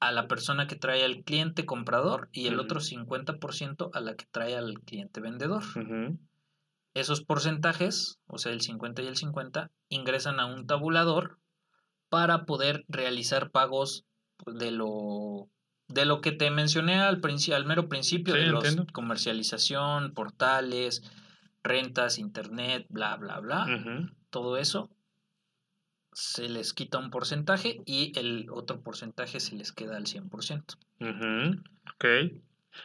a la persona que trae al cliente comprador y el otro 50% a la que trae al cliente vendedor. Esos porcentajes, o sea, el 50 y el 50, ingresan a un tabulador para poder realizar pagos de lo de lo que te mencioné al, al mero principio de los comercialización, portales, rentas, internet, bla, bla, bla. Todo eso se les quita un porcentaje y el otro porcentaje se les queda al 100%. Ok.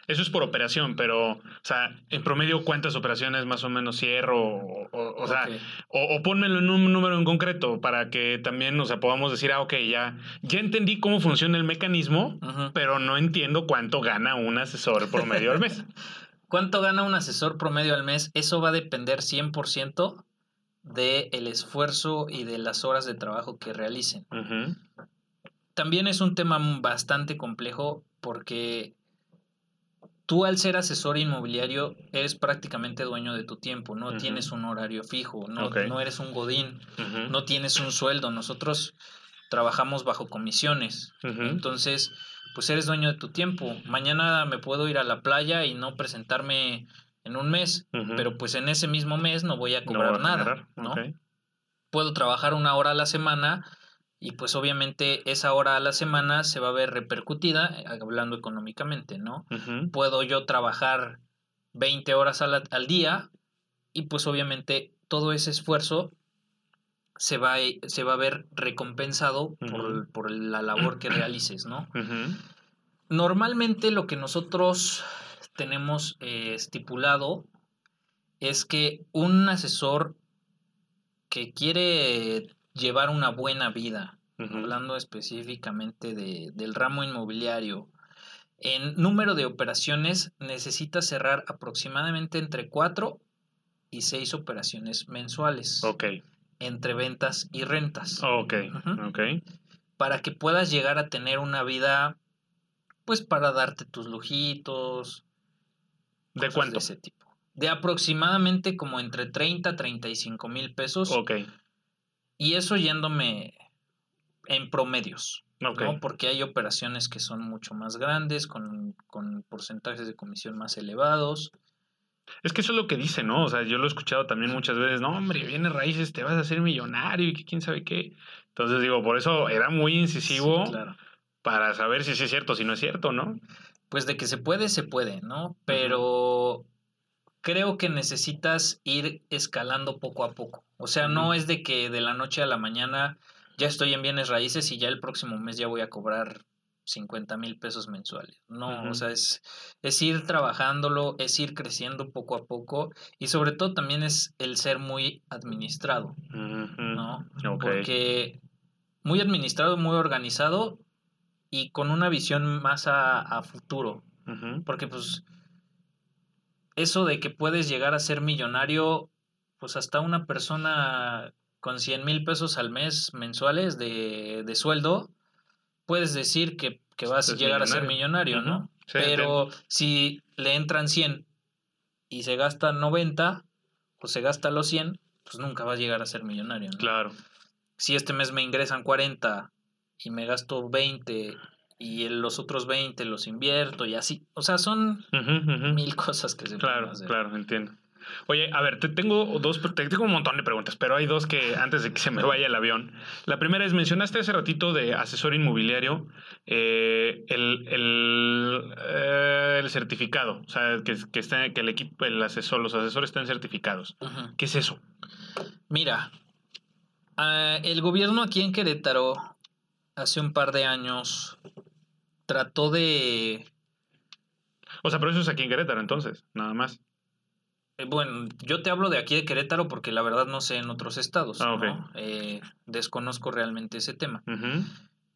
Eso es por operación, pero, o sea, en promedio, ¿cuántas operaciones más o menos cierro? O, o, sea, o, pónmelo en un número en concreto para que también, o sea, podamos decir, ah, ok, ya, ya entendí cómo funciona el mecanismo, pero no entiendo cuánto gana un asesor promedio al mes. ¿Cuánto gana un asesor promedio al mes? Eso va a depender 100% de el esfuerzo y de las horas de trabajo que realicen. También es un tema bastante complejo porque tú al ser asesor inmobiliario eres prácticamente dueño de tu tiempo, no tienes un horario fijo, no, no eres un godín, no tienes un sueldo, nosotros trabajamos bajo comisiones, entonces pues eres dueño de tu tiempo, mañana me puedo ir a la playa y no presentarme en un mes, pero pues en ese mismo mes no voy a cobrar nada, ¿no? Puedo trabajar una hora a la semana y pues obviamente esa hora a la semana se va a ver repercutida eh, hablando económicamente, ¿no? Puedo yo trabajar 20 horas al, día y pues obviamente todo ese esfuerzo se va, se va a ver recompensado por, por, la labor que realices, ¿no? Normalmente lo que nosotros tenemos eh, estipulado es que un asesor que quiere llevar una buena vida, hablando específicamente de, del ramo inmobiliario, en número de operaciones necesita cerrar aproximadamente entre cuatro y seis operaciones mensuales. Ok. Entre ventas y rentas. Ok. Para que puedas llegar a tener una vida, pues para darte tus lujitos, ¿De cuánto? De ese tipo. De aproximadamente como entre 30 a 35 mil pesos. Ok. Y eso yéndome en promedios. Okay. ¿no? Porque hay operaciones que son mucho más grandes, con, con porcentajes de comisión más elevados. Es que eso es lo que dice, ¿no? O sea, yo lo he escuchado también muchas veces, no, hombre, viene raíces, te vas a hacer millonario y que quién sabe qué. Entonces digo, por eso era muy incisivo. claro para saber si sí es cierto, si no es cierto, ¿no? Pues de que se puede, se puede, ¿no? Pero creo que necesitas ir escalando poco a poco. O sea, no es de que de la noche a la mañana ya estoy en bienes raíces y ya el próximo mes ya voy a cobrar 50 mil pesos mensuales. No, o sea, es, es ir trabajándolo, es ir creciendo poco a poco y sobre todo también es el ser muy administrado, ¿no? Porque muy administrado, muy organizado y con una visión más a, futuro. Porque pues eso de que puedes llegar a ser millonario, pues hasta una persona con 100 mil pesos al mes mensuales de, de sueldo, puedes decir que, vas a llegar a ser millonario, ¿no? Pero si le entran 100 y se gasta 90 o se gasta los 100, pues nunca va a llegar a ser millonario, ¿no? Claro. Si este mes me ingresan 40 y me gasto 20 y los otros 20 los invierto y así. O sea, son mil cosas que se claro, pueden hacer. Claro, entiendo. Oye, a ver, te tengo dos, te tengo un montón de preguntas, pero hay dos que antes de que se me vaya el avión. La primera es, mencionaste hace ratito de asesor inmobiliario, eh, el, el, eh, el, certificado, o sea, que, que, está, que el equipo, el asesor, los asesores estén certificados. ¿Qué es eso? Mira, ah, el gobierno aquí en Querétaro hace un par de años trató de... O sea, pero eso es aquí en Querétaro entonces, nada más. Eh, bueno, yo te hablo de aquí de Querétaro porque la verdad no sé en otros estados. Ah, eh, desconozco realmente ese tema.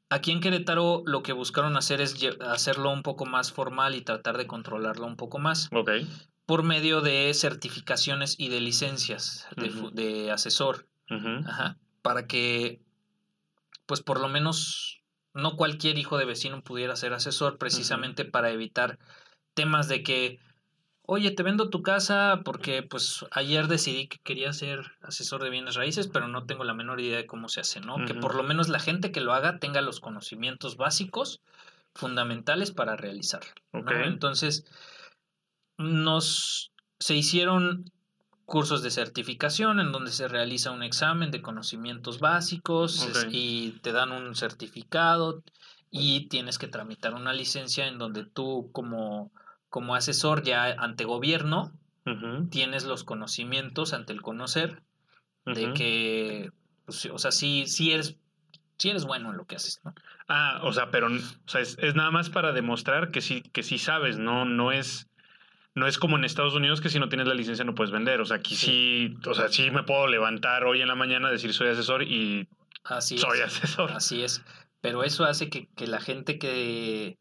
Aquí en Querétaro lo que buscaron hacer es hacerlo un poco más formal y tratar de controlarlo un poco más. Por medio de certificaciones y de licencias de, asesor. para que, pues por lo menos, no cualquier hijo de vecino pudiera ser asesor, precisamente para evitar temas de que oye, te vendo tu casa porque pues ayer decidí que quería ser asesor de bienes raíces, pero no tengo la menor idea de cómo se hace, ¿no? Que por lo menos la gente que lo haga tenga los conocimientos básicos fundamentales para realizarlo. Entonces, nos se hicieron cursos de certificación en donde se realiza un examen de conocimientos básicos y te dan un certificado y tienes que tramitar una licencia en donde tú como como asesor ya ante gobierno, tienes los conocimientos ante el conocer de que, pues, o sea, sí, sí eres, sí eres bueno en lo que haces, ¿no? Ah, o sea, pero o sea, es, nada más para demostrar que sí, que sí sabes, no, no es, no es como en Estados Unidos que si no tienes la licencia no puedes vender. O sea, aquí sí, o sea, sí me puedo levantar hoy en la mañana, decir soy asesor y así soy asesor. Así es. Pero eso hace que, que la gente que,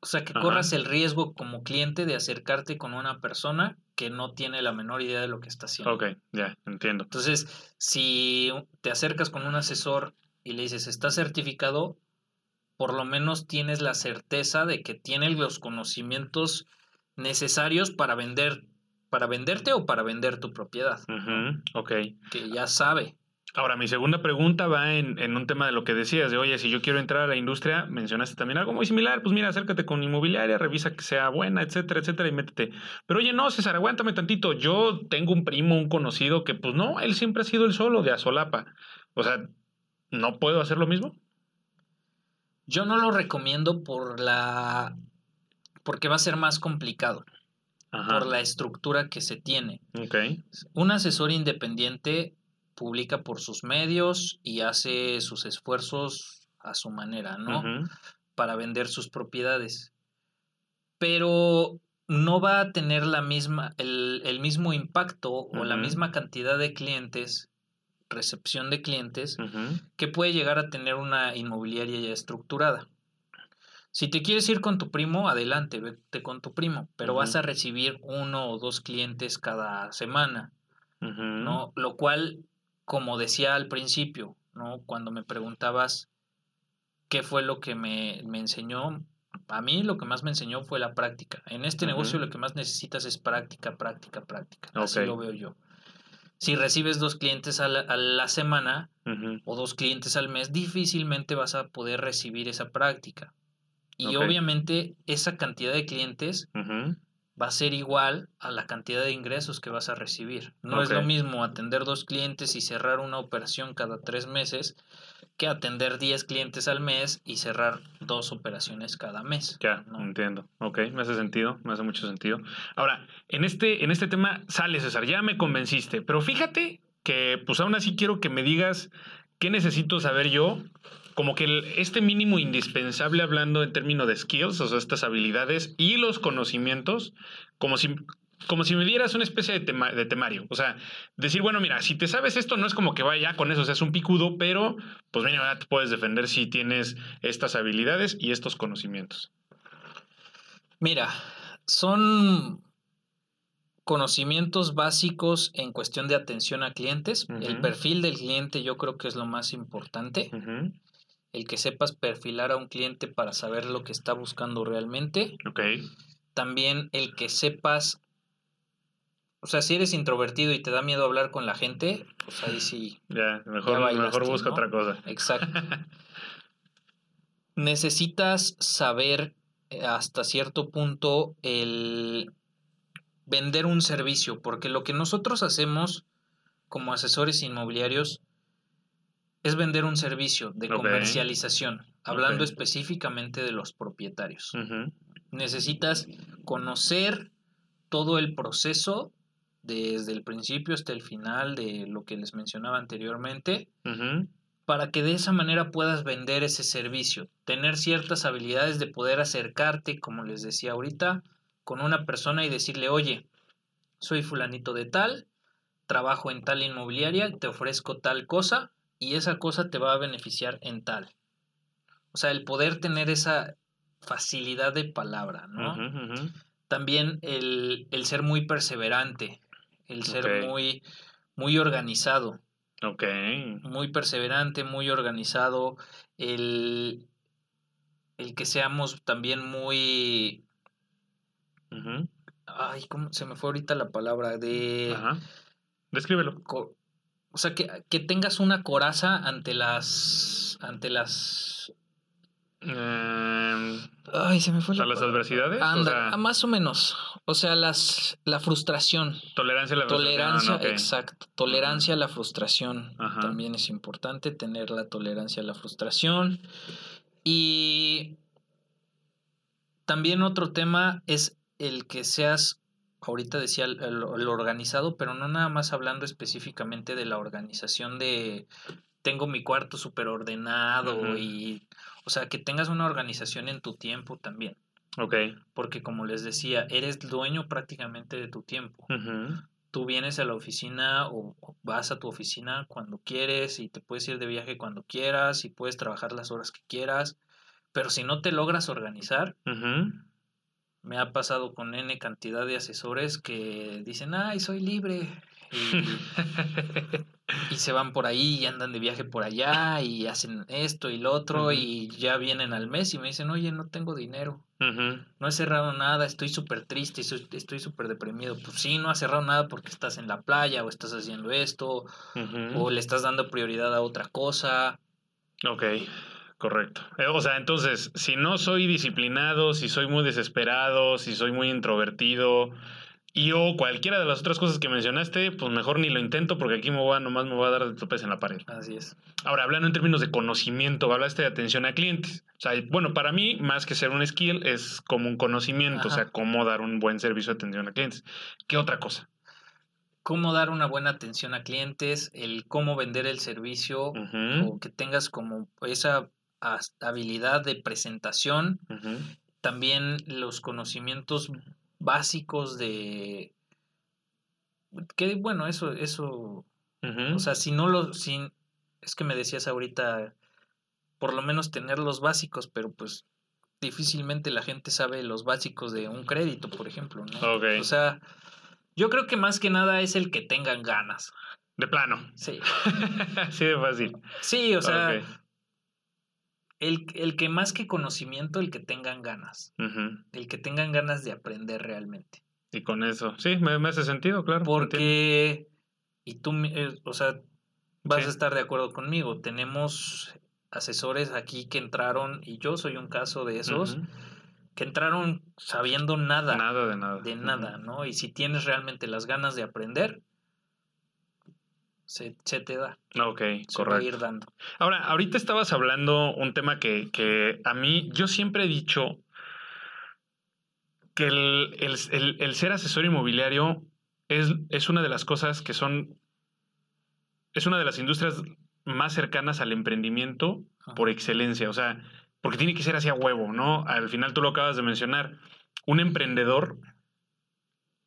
o sea, que corras el riesgo como cliente de acercarte con una persona que no tiene la menor idea de lo que está haciendo. Ok, ya, entiendo. Entonces, si te acercas con un asesor y le dices, está certificado, por lo menos tienes la certeza de que tiene los conocimientos necesarios para vender, para venderte o para vender tu propiedad. Ok. Que ya sabe. Ahora, mi segunda pregunta va en, en, un tema de lo que decías, de oye, si yo quiero entrar a la industria, mencionaste también algo muy similar, pues mira, acércate con inmobiliaria, revisa que sea buena, etcétera, etcétera, y métete. Pero oye, no, César, aguántame tantito, yo tengo un primo, un conocido que pues no, él siempre ha sido el solo de Azolapa. O sea, ¿no puedo hacer lo mismo? Yo no lo recomiendo por la... porque va a ser más complicado. Por la estructura que se tiene. Okay. Un asesor independiente publica por sus medios y hace sus esfuerzos a su manera, ¿no? Para vender sus propiedades. Pero no va a tener la misma, el, mismo impacto o la misma cantidad de clientes, recepción de clientes, que puede llegar a tener una inmobiliaria ya estructurada. Si te quieres ir con tu primo, adelante, vete con tu primo, pero vas a recibir uno o dos clientes cada semana, ¿no? Lo cual como decía al principio, ¿no? Cuando me preguntabas qué fue lo que me, enseñó, a mí lo que más me enseñó fue la práctica. En este negocio lo que más necesitas es práctica, práctica, práctica. Así lo veo yo. Si recibes dos clientes a la, semana o dos clientes al mes, difícilmente vas a poder recibir esa práctica. Y obviamente esa cantidad de clientes va a ser igual a la cantidad de ingresos que vas a recibir. No es lo mismo atender dos clientes y cerrar una operación cada tres meses que atender 10 clientes al mes y cerrar dos operaciones cada mes. Ya, ¿no? entiendo. Ok, me hace sentido, me hace mucho sentido. Ahora, en este, en este tema sale, César, ya me convenciste, pero fíjate que pues aún así quiero que me digas qué necesito saber yo, como que el- este mínimo indispensable hablando en términos de skills, o sea, estas habilidades y los conocimientos, como si... Como si me dieras una especie de, tema- de temario. O sea, decir, bueno, mira, si te sabes esto, no es como que vaya con eso, seas un picudo, pero pues mira, ya te puedes defender si tienes estas habilidades y estos conocimientos. Mira, son conocimientos básicos en cuestión de atención a clientes. El perfil del cliente yo creo que es lo más importante. Ujú, El que sepas perfilar a un cliente para saber lo que está buscando realmente. Ok. También el que sepas, o sea, si eres introvertido y te da miedo hablar con la gente, pues ahí sí, Ya, mejor, Ya bailaste, mejor busca ¿no? otra cosa. exacto. Necesitas saber eh, hasta cierto punto el vender un servicio, porque lo que nosotros hacemos como asesores inmobiliarios es vender un servicio de comercialización, hablando específicamente de los propietarios. Necesitas conocer todo el proceso desde el principio hasta el final de lo que les mencionaba anteriormente para que de esa manera puedas vender ese servicio, tener ciertas habilidades de poder acercarte, como les decía ahorita, con una persona y decirle, oye, soy fulanito de tal, trabajo en tal inmobiliaria, te ofrezco tal cosa y esa cosa te va a beneficiar en tal. O sea, el poder tener esa facilidad de palabra, ¿no? También el, el ser muy perseverante, el ser muy, muy organizado Ok. muy perseverante, muy organizado, el, el que seamos también muy... ujú, Ay, ¿cómo se me fue ahorita la palabra? De... Ajá. Descríbelo. co- o sea, que, que tengas una coraza ante las... ante las... Em, Ay, se me fue o sea, la las palabra. adversidades. o Anda, sea, ah, más o menos. O sea, las, la frustración. tolerancia a la Tolerancia, frustración, ok. exacto. Tolerancia a la frustración. Ajá. También es importante tener la tolerancia a la frustración. Y también otro tema es el que seas, ahorita decía el, el- el organizado, pero no nada más hablando específicamente de la organización de tengo mi cuarto súper ordenado y, o sea, que tengas una organización en tu tiempo también. Ok. Porque como les decía, eres dueño prácticamente de tu tiempo tú vienes a la oficina o vas a tu oficina cuando quieres y te puedes ir de viaje cuando quieras y puedes trabajar las horas que quieras, pero si no te logras organizar. Me ha pasado con N cantidad de asesores que dicen, ay, soy libre. Y, y se van por ahí y andan de viaje por allá y hacen esto y lo otro y ya vienen al mes y me dicen, oye, no tengo dinero. No he cerrado nada, estoy súper triste, estoy súper deprimido. Pues sí, no has cerrado nada porque estás en la playa o estás haciendo esto o le estás dando prioridad a otra cosa. Ok, correcto. Eh, O sea, entonces, si no soy disciplinado, si soy muy desesperado, si soy muy introvertido y o cualquiera de las otras cosas que mencionaste, pues mejor ni lo intento porque aquí me voy a, nomás me voy a dar de topes en la pared. Así es. Ahora, hablando en términos de conocimiento, hablaste de atención a clientes. O sea, bueno, para mí, más que ser un skill, es como un conocimiento, o sea, cómo dar un buen servicio de atención a clientes. ¿Qué otra cosa? Cómo dar una buena atención a clientes, el cómo vender el servicio o que tengas como esa habilidad de presentación. También los conocimientos básicos de... Que bueno, eso, eso. O sea, si no lo, es que me decías ahorita, por lo menos tener los básicos, pero pues difícilmente la gente sabe los básicos de un crédito, por ejemplo. O sea, yo creo que más que nada es el que tengan ganas. de plano. Sí. Así de fácil. Sí, o sea. El, el que más que conocimiento, el que tengan ganas. El que tengan ganas de aprender realmente. Y con eso, sí, me, me hace sentido, claro. Porque, y tú, eh, o sea, vas Sí. a estar de acuerdo conmigo, tenemos asesores aquí que entraron, y yo soy un caso de esos, que entraron sabiendo nada. Nada de nada. De nada, ¿no? Y si tienes realmente las ganas de aprender, se, te da. Ok, se Va a ir dando. Ahora, ahorita estabas hablando un tema que, que a mí, yo siempre he dicho que el, ser asesor inmobiliario es, es, una de las cosas que son, es una de las industrias más cercanas al emprendimiento por excelencia, o sea, porque tiene que ser así a huevo, ¿no? Al final tú lo acabas de mencionar, un emprendedor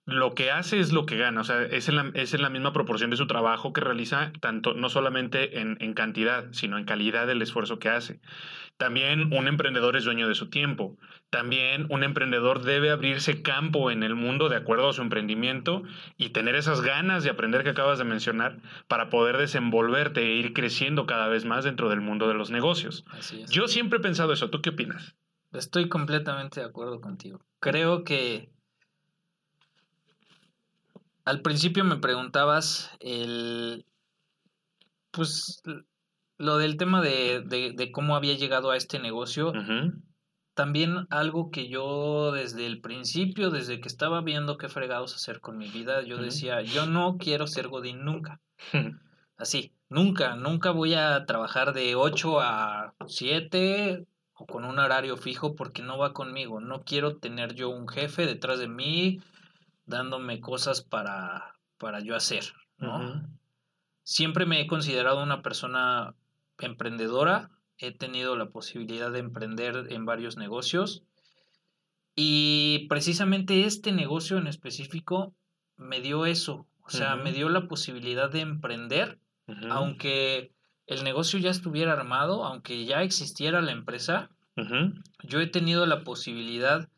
lo que hace es lo que gana, o sea, es en la, es en la misma proporción de su trabajo que realiza, tanto no solamente en, en, cantidad, sino en calidad del esfuerzo que hace. También un emprendedor es dueño de su tiempo. También un emprendedor debe abrirse campo en el mundo de acuerdo a su emprendimiento y tener esas ganas de aprender que acabas de mencionar para poder desenvolverte e ir creciendo cada vez más dentro del mundo de los negocios. Yo siempre he pensado eso. ¿Tú qué opinas? Estoy completamente de acuerdo contigo. Creo que al principio me preguntabas el, pues, lo del tema de, cómo había llegado a este negocio. También algo que yo desde el principio, desde que estaba viendo qué fregados hacer con mi vida, yo decía, yo no quiero ser Godín nunca. Así, nunca, nunca voy a trabajar de 8 a 7 o con un horario fijo porque no va conmigo. No quiero tener yo un jefe detrás de mí dándome cosas para, para yo hacer, ¿no? Siempre me he considerado una persona emprendedora, he tenido la posibilidad de emprender en varios negocios y precisamente este negocio en específico me dio eso, o sea, me dio la posibilidad de emprender, aunque el negocio ya estuviera armado, aunque ya existiera la empresa, yo he tenido la posibilidad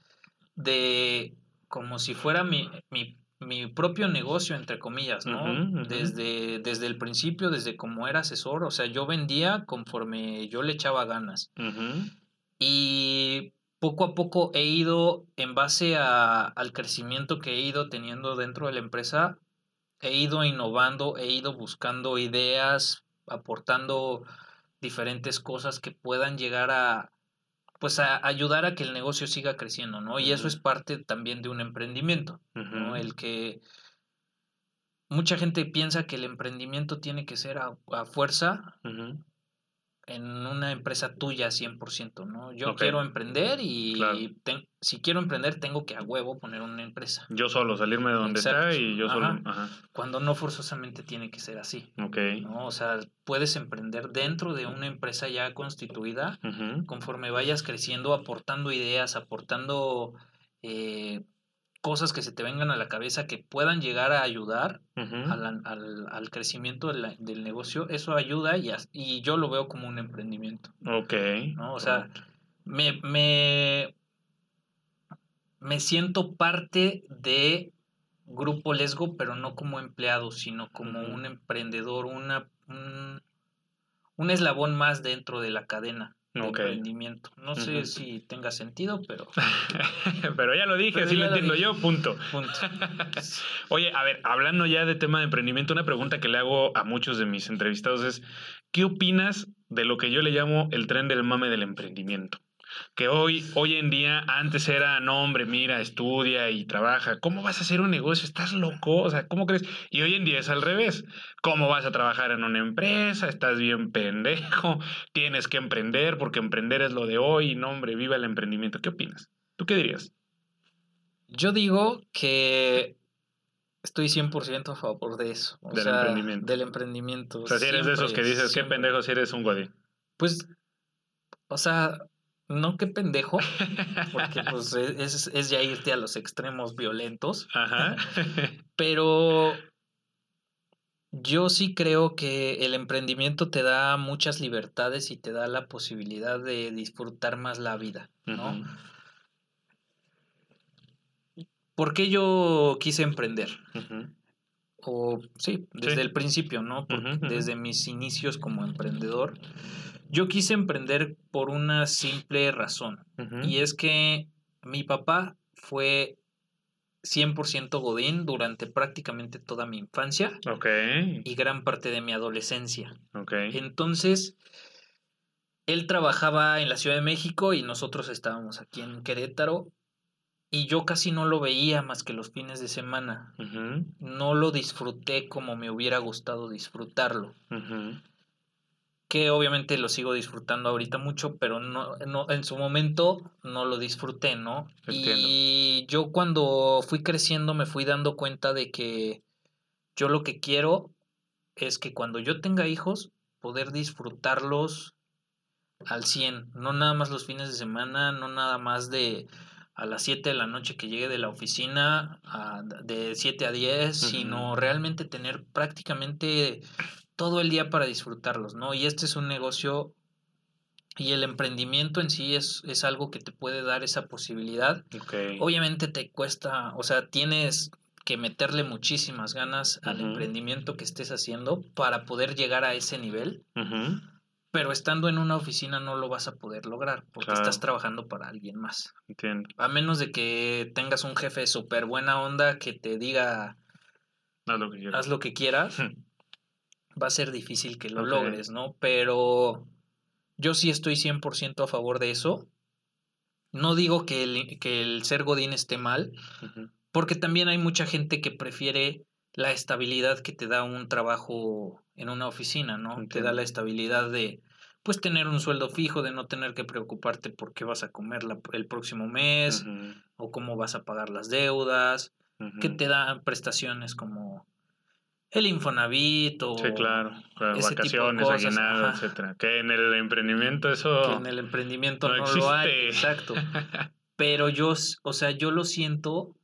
de como si fuera mi, mi, mi propio negocio, entre comillas, ¿no? Desde, desde el principio, desde como era asesor, o sea, yo vendía conforme yo le echaba ganas. Y poco a poco he ido, en base a, al crecimiento que he ido teniendo dentro de la empresa, he ido innovando, he ido buscando ideas, aportando diferentes cosas que puedan llegar a, pues a ayudar a que el negocio siga creciendo, ¿no? Y eso es parte también de un emprendimiento, ¿no? El que mucha gente piensa que el emprendimiento tiene que ser a, fuerza en una empresa tuya 100%, ¿no? Yo quiero emprender y si quiero emprender tengo que a huevo poner una empresa. Yo solo, salirme de donde está y yo solo. Cuando no forzosamente tiene que ser así. Ok. ¿no? O sea, puedes emprender dentro de una empresa ya constituida conforme vayas creciendo, aportando ideas, aportando eh, cosas que se te vengan a la cabeza que puedan llegar a ayudar al, crecimiento del negocio, eso ayuda y, y, yo lo veo como un emprendimiento. Ok. ¿no? O sea, me, me, me siento parte de Grupo Lesgo, pero no como empleado, sino como un emprendedor, una, un, un eslabón más dentro de la cadena de emprendimiento. No sé si tenga sentido, pero... pero ya lo dije, así lo entiendo yo, punto. punto. Oye, a ver, hablando ya de tema de emprendimiento, una pregunta que le hago a muchos de mis entrevistados es, ¿qué opinas de lo que yo le llamo el tren del mame del emprendimiento? Que hoy, hoy en día, antes era, no, hombre, mira, estudia y trabaja. ¿Cómo vas a hacer un negocio? ¿Estás loco? O sea, ¿cómo crees? Y hoy en día es al revés. ¿Cómo vas a trabajar en una empresa? Estás bien pendejo. Tienes que emprender porque emprender es lo de hoy. No, hombre, viva el emprendimiento. ¿Qué opinas? ¿Tú qué dirías? Yo digo que estoy 100% a favor de eso. del emprendimiento. Del emprendimiento. O sea, si eres de esos que dices, qué pendejo si eres un godín. Pues, o sea, no qué pendejo, porque pues e, es, es, ya irte a los extremos violentos. Ajá. Pero yo sí creo que el emprendimiento te da muchas libertades y te da la posibilidad de disfrutar más la vida, ¿no? ¿Por qué yo quise emprender? O sí, desde el principio, ¿no? desde mis inicios como emprendedor yo quise emprender por una simple razón, y es que mi papá fue 100% Godín durante prácticamente toda mi infancia y gran parte de mi adolescencia. Entonces, él trabajaba en la Ciudad de México y nosotros estábamos aquí en Querétaro y yo casi no lo veía más que los fines de semana. No lo disfruté como me hubiera gustado disfrutarlo. Que obviamente lo sigo disfrutando ahorita mucho, pero no, no en su momento no lo disfruté, ¿no? Y yo cuando fui creciendo me fui dando cuenta de que yo lo que quiero es que cuando yo tenga hijos, poder disfrutarlos al 100, no nada más los fines de semana, no nada más de a las 7 de la noche que llegue de la oficina, de 7 a 10, sino realmente tener prácticamente todo el día para disfrutarlos, ¿no? Y este es un negocio y el emprendimiento en sí es, es algo que te puede dar esa posibilidad. Obviamente te cuesta, o sea, tienes que meterle muchísimas ganas al emprendimiento que estés haciendo para poder llegar a ese nivel pero estando en una oficina no lo vas a poder lograr porque estás trabajando para alguien más. Entiendo. A menos de que tengas un jefe súper buena onda que te diga haz lo que quieras, haz lo que quieras va a ser difícil que lo logres, ¿no? Pero yo sí estoy 100% a favor de eso. No digo que el, que el ser Godín esté mal, porque también hay mucha gente que prefiere la estabilidad que te da un trabajo en una oficina, ¿no? Te da la estabilidad de pues tener un sueldo fijo, de no tener que preocuparte por qué vas a comer el próximo mes o cómo vas a pagar las deudas, que te dan prestaciones como el Infonavit o sí, claro, vacaciones, aguinaldo, etcétera. Que en el emprendimiento eso que en el emprendimiento no, no lo hay, exacto. Pero yo, o sea, yo lo siento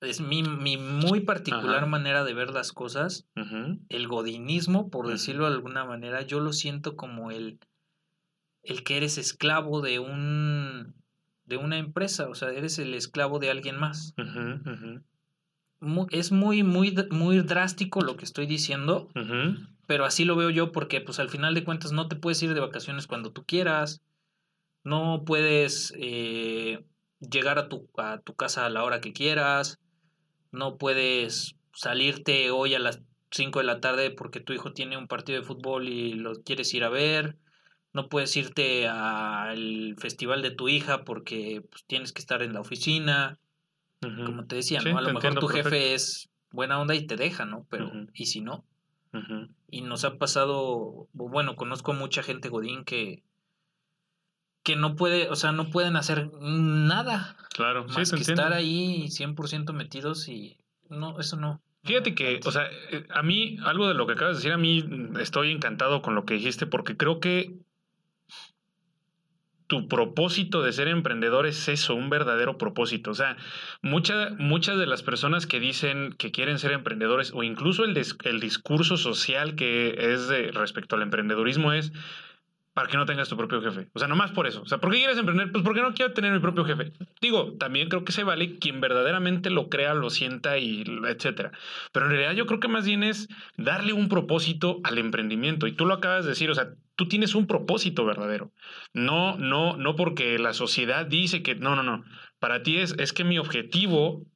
es mi, mi muy particular manera de ver las cosas. El godinismo, por decirlo de alguna manera, yo lo siento como el, el que eres esclavo de un de una empresa, o sea, eres el esclavo de alguien más. Es muy, muy, muy drástico lo que estoy diciendo, pero así lo veo yo porque pues al final de cuentas no te puedes ir de vacaciones cuando tú quieras, no puedes eh, llegar a tu, a tu casa a la hora que quieras, no puedes salirte hoy a las 5 de la tarde porque tu hijo tiene un partido de fútbol y lo quieres ir a ver, no puedes irte al festival de tu hija porque pues, tienes que estar en la oficina, como te decía, ¿no? A lo mejor tu jefe es buena onda y te deja, ¿no? Pero, ¿y si no? Y nos ha pasado, bueno, conozco mucha gente Godín que, que no puede, o sea, no pueden hacer nada. Claro, más que estar ahí 100% metidos y no, eso no. Fíjate que, o sea, eh, a mí, algo de lo que acabas de decir, a mí estoy encantado con lo que dijiste porque creo que tu propósito de ser emprendedor es eso, un verdadero propósito. O sea, mucha, muchas de las personas que dicen que quieren ser emprendedores o incluso el, discurso social que es respecto al emprendedurismo es para que no tengas tu propio jefe. O sea, nomás por eso. O sea, ¿por qué quieres emprender? Pues porque no quiero tener mi propio jefe. Digo, también creo que se vale quien verdaderamente lo crea, lo sienta y etcétera. Pero en realidad yo creo que más bien es darle un propósito al emprendimiento. Y tú lo acabas de decir, o sea, tú tienes un propósito verdadero. No, no, no porque la sociedad dice que no, no, no. Para ti es, es que mi objetivo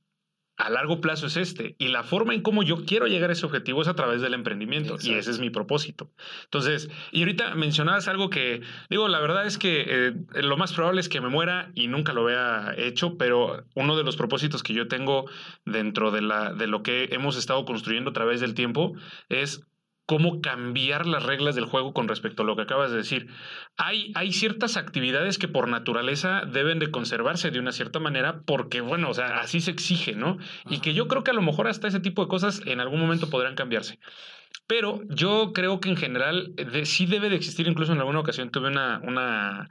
a largo plazo es este. Y la forma en cómo yo quiero llegar a ese objetivo es a través del emprendimiento. Y ese es mi propósito. Entonces, y ahorita mencionabas algo que, digo, la verdad es que eh, lo más probable es que me muera y nunca lo vea hecho, pero uno de los propósitos que yo tengo dentro de, la, de lo que hemos estado construyendo a través del tiempo es cómo cambiar las reglas del juego con respecto a lo que acabas de decir. Hay, hay ciertas actividades que por naturaleza deben de conservarse de una cierta manera porque, bueno, o sea, así se exige, ¿no? Y que yo creo que a lo mejor hasta ese tipo de cosas en algún momento podrán cambiarse. Pero yo creo que en general sí debe de existir, incluso en alguna ocasión tuve una, una,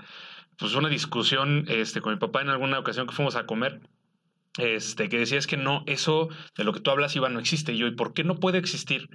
pues una discusión este, con mi papá en alguna ocasión que fuimos a comer este, que decía es que no, eso de lo que tú hablas, Iván, no existe. Y yo, ¿y por qué no puede existir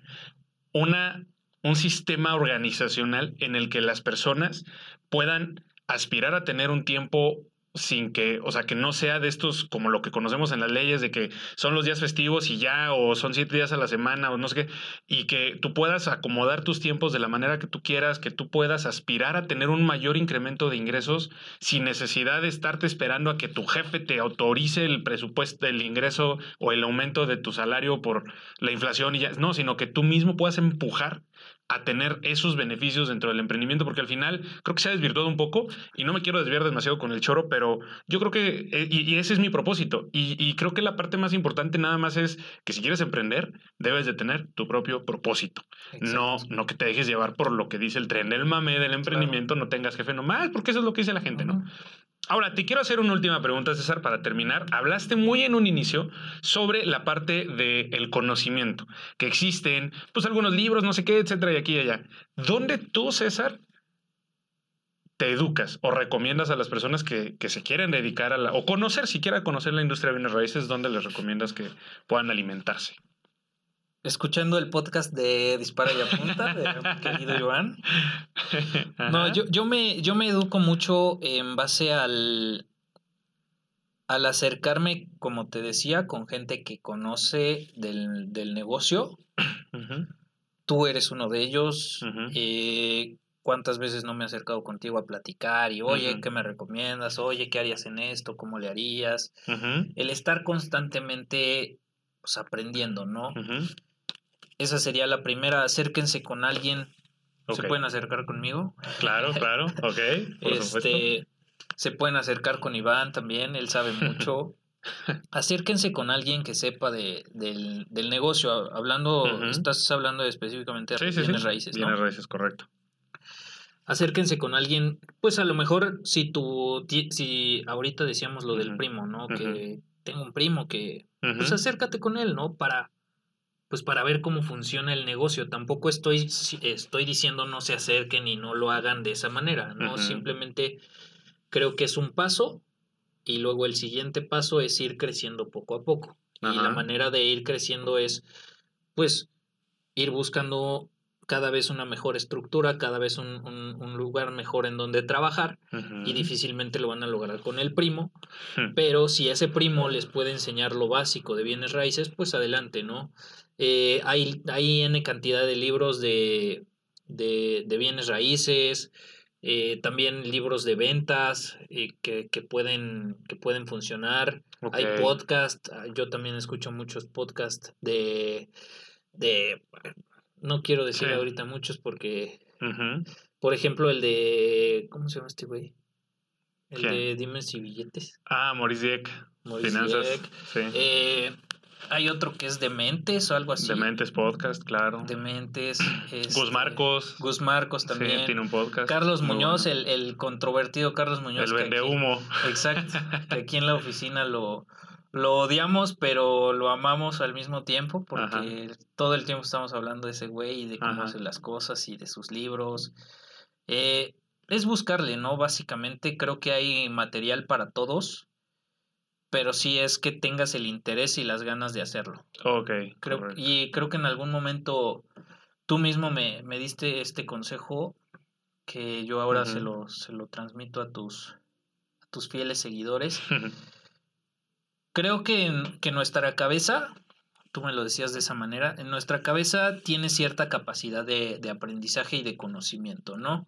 una, un sistema organizacional en el que las personas puedan aspirar a tener un tiempo sin que, o sea, que no sea de estos como lo que conocemos en las leyes de que son los días festivos y ya, o son siete días a la semana, o no sé qué, y que tú puedas acomodar tus tiempos de la manera que tú quieras, que tú puedas aspirar a tener un mayor incremento de ingresos sin necesidad de estarte esperando a que tu jefe te autorice el presupuesto, el ingreso o el aumento de tu salario por la inflación y ya, no, sino que tú mismo puedas empujar a tener esos beneficios dentro del emprendimiento, porque al final creo que se ha desvirtuado un poco y no me quiero desviar demasiado con el choro, pero yo creo que, eh, y, ese es mi propósito, y, creo que la parte más importante nada más es que si quieres emprender, debes de tener tu propio propósito, no, no que te dejes llevar por lo que dice el tren del mame del emprendimiento, no tengas jefe nomás, porque eso es lo que dice la gente, ¿no? Ahora, te quiero hacer una última pregunta, César, para terminar. Hablaste muy en un inicio sobre la parte del conocimiento, que existen, pues, algunos libros, no sé qué, etcétera, y aquí y allá. ¿Dónde tú, César, te educas o recomiendas a las personas que, se quieren dedicar a la, o conocer, siquiera conocer la industria de bienes raíces, dónde les recomiendas que puedan alimentarse? Escuchando el podcast de Dispara y Apunta, de querido Joan. No, yo, yo, me, yo me educo mucho en base al, al acercarme, como te decía, con gente que conoce del, negocio. Tú eres uno de ellos. Eh, ¿Cuántas veces no me he acercado contigo a platicar? Y, oye, ¿qué me recomiendas? Oye, ¿qué harías en esto? ¿Cómo le harías? El estar constantemente pues, aprendiendo, ¿no? Esa sería la primera. Acérquense con alguien. ¿Se pueden acercar conmigo? Claro, claro. Ok. este, se pueden acercar con Iván también. Él sabe mucho. Acérquense con alguien que sepa de, del, del negocio. Hablando, estás hablando específicamente de bienes raíces. Bienes raíces, correcto. Acérquense con alguien, pues a lo mejor si tú, si ahorita decíamos lo del primo, ¿no? Que tengo un primo que, pues acércate con él, ¿no? Para, pues para ver cómo funciona el negocio. Tampoco estoy, estoy diciendo no se acerquen y no lo hagan de esa manera, ¿no? Simplemente creo que es un paso y luego el siguiente paso es ir creciendo poco a poco. Y la manera de ir creciendo es, pues, ir buscando cada vez una mejor estructura, cada vez un, lugar mejor en donde trabajar y difícilmente lo van a lograr con el primo, pero si ese primo les puede enseñar lo básico de bienes raíces, pues adelante, ¿no? Eh, hay, hay N cantidad de libros de, de, bienes raíces, eh, también libros de ventas eh, que, que, pueden, que pueden funcionar. Hay podcasts, ah, yo también escucho muchos podcasts de, de no quiero decir ahorita muchos porque, por ejemplo, el de, ¿cómo se llama este güey? El de Dimes y Billetes. Ah, Maurice Dieck. Finanzas. Sí. Eh, hay otro que es Dementes o algo así. Dementes Podcast, claro. Dementes. Gus este, Marcos. Gus Marcos también. Sí, tiene un podcast. Carlos Muñoz, el, el, controvertido Carlos Muñoz. El vende humo. Exacto. Que aquí en la oficina lo, lo odiamos, pero lo amamos al mismo tiempo porque todo el tiempo estamos hablando de ese güey y de cómo hace las cosas y de sus libros. Eh, es buscarle, ¿no? Básicamente creo que hay material para todos pero sí es que tengas el interés y las ganas de hacerlo. Ok. Creo, y creo que en algún momento tú mismo me, me diste este consejo que yo ahora se, lo, se lo transmito a tus, a tus fieles seguidores. creo que, que nuestra cabeza, tú me lo decías de esa manera, en nuestra cabeza tiene cierta capacidad de, de aprendizaje y de conocimiento, ¿no?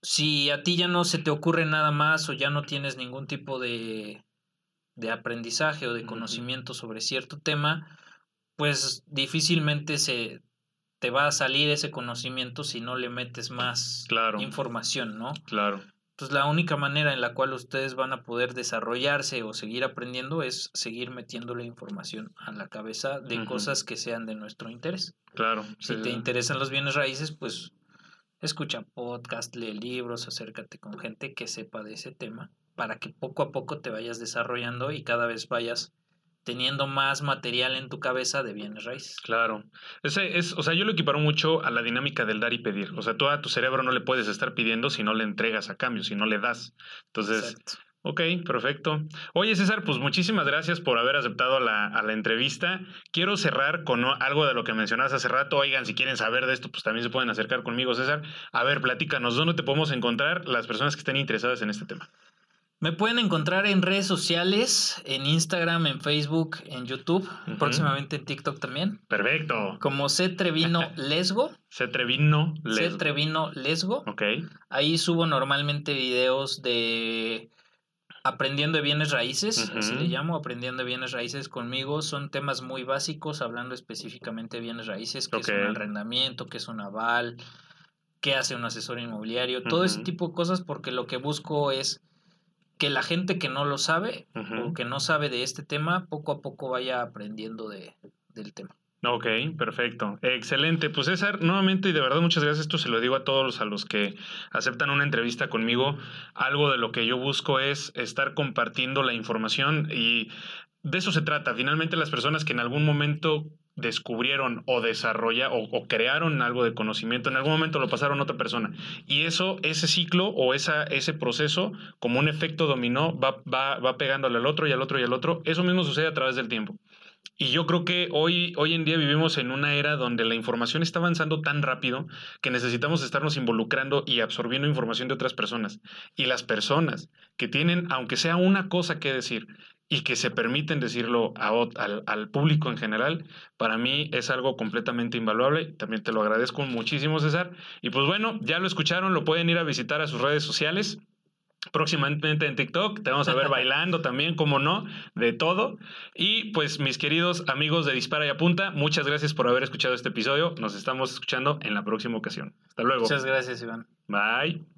si a ti ya no se te ocurre nada más o ya no tienes ningún tipo de, de aprendizaje o de conocimiento sobre cierto tema, pues difícilmente se te va a salir ese conocimiento si no le metes más información, ¿no? Claro. Entonces la única manera en la cual ustedes van a poder desarrollarse o seguir aprendiendo es seguir metiéndole información a la cabeza de cosas que sean de nuestro interés. Claro. Si te interesan los bienes raíces, pues escucha podcast, lee libros, acércate con gente que sepa de ese tema para que poco a poco te vayas desarrollando y cada vez vayas teniendo más material en tu cabeza de bienes raíces. Claro. Ese es, o sea, yo lo equiparo mucho a la dinámica del dar y pedir. O sea, tú a tu cerebro no le puedes estar pidiendo si no le entregas a cambio, si no le das. Entonces, Ok, perfecto. Oye, César, pues muchísimas gracias por haber aceptado la, a la entrevista. Quiero cerrar con algo de lo que mencionabas hace rato. Oigan, si quieren saber de esto, pues también se pueden acercar conmigo, César. A ver, platícanos, ¿dónde te podemos encontrar las personas que estén interesadas en este tema? Me pueden encontrar en redes sociales, en Instagram, en Facebook, en YouTube, próximamente en TikTok también. Perfecto. Como C Trevino Lesgo. C Trevino Lesgo. C Trevino Lesgo. Ok. Ahí subo normalmente videos de Aprendiendo de bienes raíces, así le llamo, aprendiendo de bienes raíces conmigo. Son temas muy básicos, hablando específicamente de bienes raíces, que es un arrendamiento, que es un aval, qué hace un asesor inmobiliario, todo ese tipo de cosas, porque lo que busco es que la gente que no lo sabe o que no sabe de este tema, poco a poco vaya aprendiendo de, del tema. Ok, perfecto. Excelente. Pues César, nuevamente y de verdad muchas gracias. Esto se lo digo a todos a los que aceptan una entrevista conmigo. Algo de lo que yo busco es estar compartiendo la información y de eso se trata. Finalmente las personas que en algún momento descubrieron o desarrollaron o, crearon algo de conocimiento, en algún momento lo pasaron a otra persona. Y eso, ese ciclo o esa, ese proceso, como un efecto dominó, va, va, va pegándole al otro y al otro y al otro. Eso mismo sucede a través del tiempo. Y yo creo que hoy, hoy en día vivimos en una era donde la información está avanzando tan rápido que necesitamos estarnos involucrando y absorbiendo información de otras personas. Y las personas que tienen, aunque sea una cosa que decir, y que se permiten decirlo al, al, público en general, para mí es algo completamente invaluable. También te lo agradezco muchísimo, César. Y pues bueno, ya lo escucharon, lo pueden ir a visitar a sus redes sociales próximamente en TikTok. Te vamos a ver bailando también, como no, de todo. Y pues mis queridos amigos de Dispara y Apunta, muchas gracias por haber escuchado este episodio. Nos estamos escuchando en la próxima ocasión. Hasta luego. Muchas gracias, Iván. Bye.